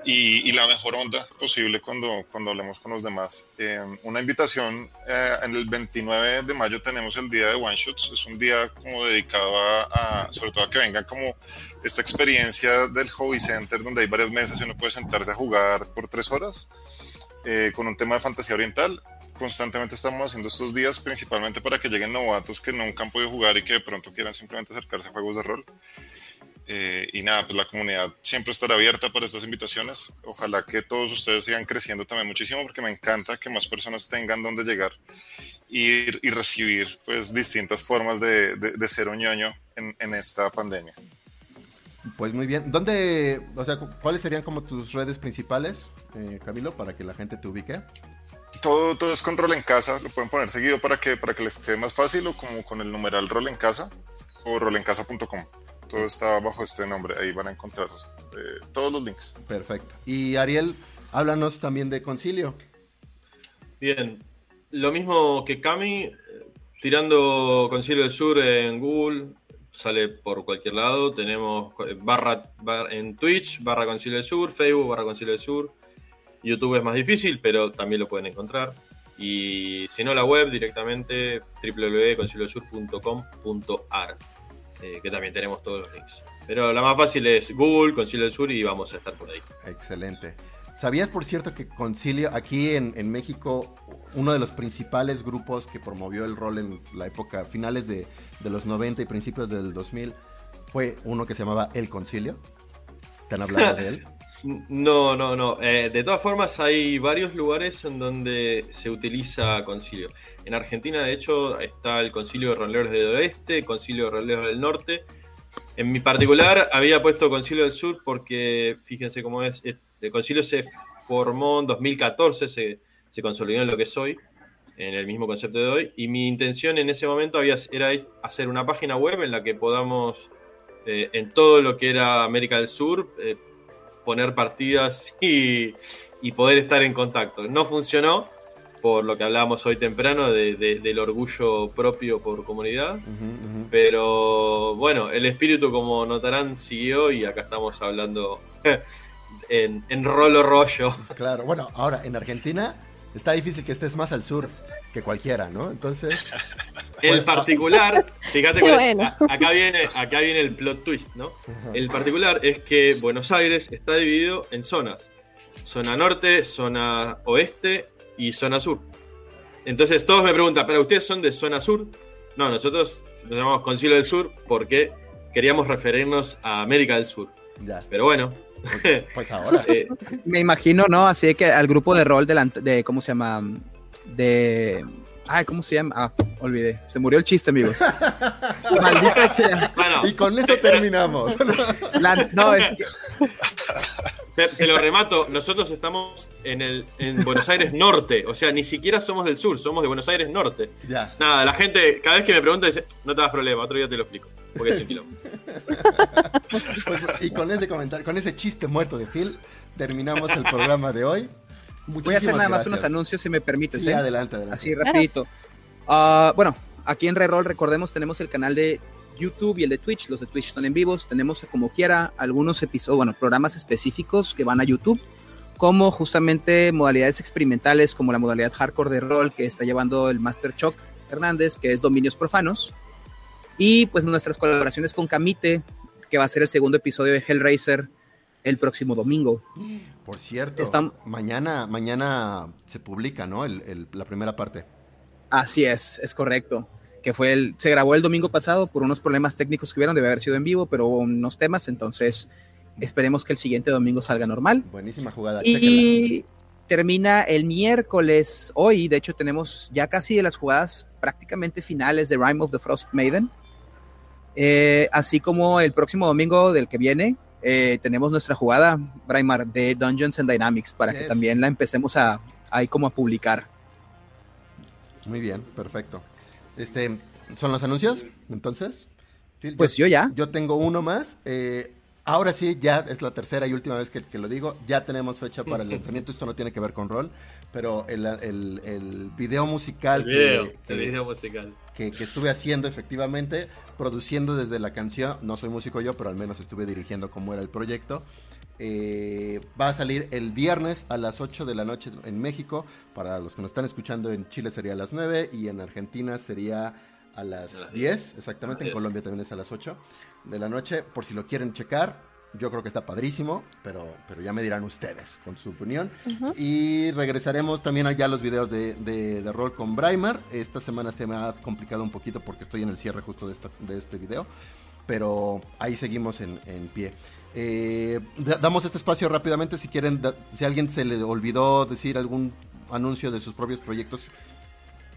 y, y la mejor onda posible cuando, cuando hablemos con los demás. Eh, una invitación, eh, en el 29 de mayo tenemos el día de One Shots, es un día como dedicado a, a- sobre todo a que vengan como esta experiencia del Hobby Center donde hay varias mesas y uno puede sentarse a jugar por tres horas eh, con un tema de fantasía oriental. Constantemente estamos haciendo estos días principalmente para que lleguen novatos que nunca han podido jugar y que de pronto quieran simplemente acercarse a juegos de rol. Eh, y nada, pues la comunidad siempre estará abierta para estas invitaciones. Ojalá que todos ustedes sigan creciendo también muchísimo porque me encanta que más personas tengan donde llegar y, y recibir pues distintas formas de, de- de ser un ñoño en, en esta pandemia. Pues muy bien. ¿Dónde, o sea, cu- cuáles serían como tus redes principales, eh, Camilo, para que la gente te ubique? Todo, todo es con rol en casa, lo pueden poner seguido para que, para que les quede más fácil o como con el numeral rol en casa o rolencasa.com. Todo está bajo este nombre, ahí van a encontrar eh, todos los links. Perfecto. Y Ariel, háblanos también de Concilio. Bien, lo mismo que Cami, eh, tirando Concilio del Sur en Google, sale por cualquier lado. Tenemos eh, barra, bar- en Twitch, barra Concilio del Sur, Facebook, barra Concilio del Sur. YouTube es más difícil, pero también lo pueden encontrar. Y si no, la web directamente www.conciliodelsur.com.ar, eh, que también tenemos todos los links. Pero la más fácil es Google, Concilio del Sur y vamos a estar por ahí. Excelente. ¿Sabías, por cierto, que Concilio, aquí en, en México, uno de los principales grupos que promovió el rol en la época, finales de, de los 90 y principios del 2000, fue uno que se llamaba El Concilio? ¿Te han hablado de él? No, no, no. Eh, de todas formas, hay varios lugares en donde se utiliza concilio. En Argentina, de hecho, está el concilio de roleros del oeste, concilio de roleros del norte. En mi particular, había puesto concilio del sur porque, fíjense cómo es, el concilio se formó en 2014, se, se consolidó en lo que soy, en el mismo concepto de hoy, y mi intención en ese momento era hacer una página web en la que podamos, eh, en todo lo que era América del Sur, eh, poner partidas y, poder estar en contacto. No funcionó por lo que hablábamos hoy temprano del orgullo propio por comunidad, pero bueno, el espíritu como notarán siguió y acá estamos hablando en, en rolo rollo. Claro, bueno, ahora en Argentina está difícil que estés más al sur que cualquiera, ¿no? Entonces... El particular, fíjate que acá, viene, acá viene el plot twist, ¿no? El particular es que Buenos Aires está dividido en zonas. Zona norte, zona oeste y zona sur. Entonces todos me preguntan, ¿pero ustedes son de zona sur? No, nosotros nos llamamos Concilio del Sur porque queríamos referirnos a América del Sur. Ya. Pero bueno. Pues, pues ahora. Eh, me imagino, ¿no? Así que al grupo de rol de, de ¿cómo se llama? De Ay, ¿cómo se llama? Ah, olvidé. Se murió el chiste, amigos. Maldita sea. y con eso terminamos. no, es que... Te, lo remato, nosotros estamos en, el, en Buenos Aires Norte, o sea, ni siquiera somos del sur, somos de Buenos Aires Norte. Ya. Nada, la gente, cada vez que me pregunta, dice, no te das problema, otro día te lo explico, porque es un kilómetro. Pues, y con ese comentario, con ese chiste muerto de Phil, terminamos el programa de hoy. Voy a hacer nada más unos anuncios si me permites. Sí, ¿eh? adelante, adelante. Así rapidito. Uh, bueno, aquí en Reroll recordemos tenemos el canal de YouTube y el de Twitch. Los de Twitch están en vivos. Tenemos como quiera algunos episodios, bueno, programas específicos que van a YouTube, como justamente modalidades experimentales, como la modalidad hardcore de rol que está llevando el Master Chuck Hernández, que es Dominios Profanos. Y pues nuestras colaboraciones con Camite, que va a ser el segundo episodio de Hellraiser el próximo domingo. Por cierto, mañana, mañana se publica, ¿no? la primera parte. Así es, es correcto. Que fue el, se grabó el domingo pasado por unos problemas técnicos que hubieron, debe haber sido en vivo, pero hubo unos temas, entonces esperemos que el siguiente domingo salga normal. Buenísima jugada. Y termina el miércoles. Hoy, de hecho, tenemos ya casi de las jugadas prácticamente finales de Rime of the Frost Maiden. Eh, así como el próximo domingo del que viene, eh, tenemos nuestra jugada, Braimar, de Dungeons and Dynamics, para que también la empecemos a ahí como a publicar. Muy bien, perfecto. Este, ¿Son los anuncios? Entonces. pues yo, ya. Yo tengo uno más. Eh, ahora sí, ya es la tercera y última vez que, lo digo. Ya tenemos fecha para el lanzamiento. Esto no tiene que ver con rol, pero el, el, video musical, que, video musical. Que, estuve haciendo efectivamente, produciendo desde la canción. No soy músico yo, pero al menos estuve dirigiendo cómo era el proyecto. Eh, va a salir el viernes a las 8 de la noche en México. Para los que nos están escuchando en Chile sería a las 9 y en Argentina sería a las 10. Exactamente, en Colombia también es a las 8 de la noche. Por si lo quieren checar, yo creo que está padrísimo, pero, pero ya me dirán ustedes con su opinión. Y regresaremos también allá a los videos de, de, rol con Braimar. Esta semana se me ha complicado un poquito porque estoy en el cierre justo de, de este video. Pero ahí seguimos en, en pie. Eh, damos este espacio rápidamente si quieren, si a alguien se le olvidó decir algún anuncio de sus propios proyectos,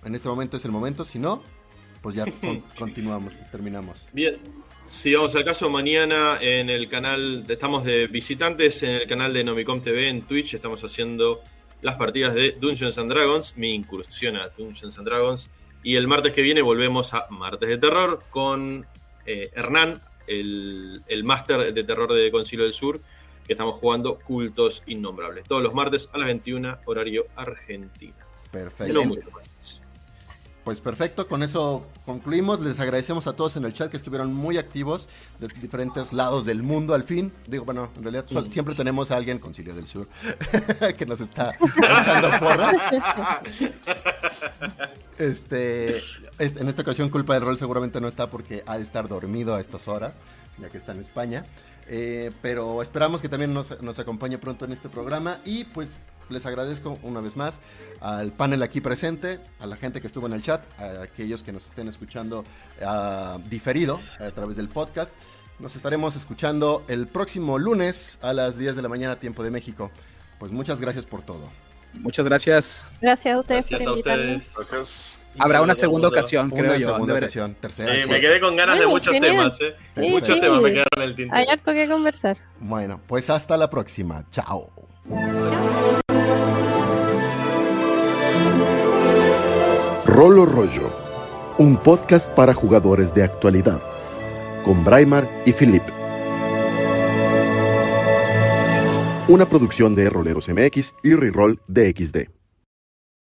en este momento es el momento, si no, pues ya continuamos, terminamos. Bien, si vamos al caso, mañana en el canal, estamos de visitantes en el canal de Nomicom TV en Twitch, estamos haciendo las partidas de Dungeons and Dragons, mi incursión a Dungeons and Dragons, y el martes que viene volvemos a Martes de Terror con eh, Hernán el, el máster de terror de Concilio del Sur, que estamos jugando Cultos Innombrables. Todos los martes a las 21, horario Argentina. Perfecto. Pues perfecto, con eso concluimos. Les agradecemos a todos en el chat que estuvieron muy activos de diferentes lados del mundo al fin. Digo, bueno, en realidad mm. siempre tenemos a alguien, Concilio del Sur, que nos está echando porras. Este, en esta ocasión culpa del rol seguramente no está porque ha de estar dormido a estas horas, ya que está en España. Eh, pero esperamos que también nos, nos acompañe pronto en este programa y pues les agradezco una vez más al panel aquí presente, a la gente que estuvo en el chat, a aquellos que nos estén escuchando diferido a través del podcast. Nos estaremos escuchando el próximo lunes a las 10 de la mañana, tiempo de México. Pues muchas gracias por todo. Muchas gracias. Gracias a ustedes Gracias por a ustedes. Gracias. Habrá una segunda ocasión, creo Una yo. segunda ocasión, tercera. Sí, sí. me quedé con ganas de muchos genial. temas, ¿eh? Sí, muchos sí. temas me quedaron en el tintero. Hay harto que conversar. Bueno, pues hasta la próxima. Chao. Rolo Rollo, un podcast para jugadores de actualidad, con Braimar y Philip. Una producción de Roleros MX y Reroll DXD.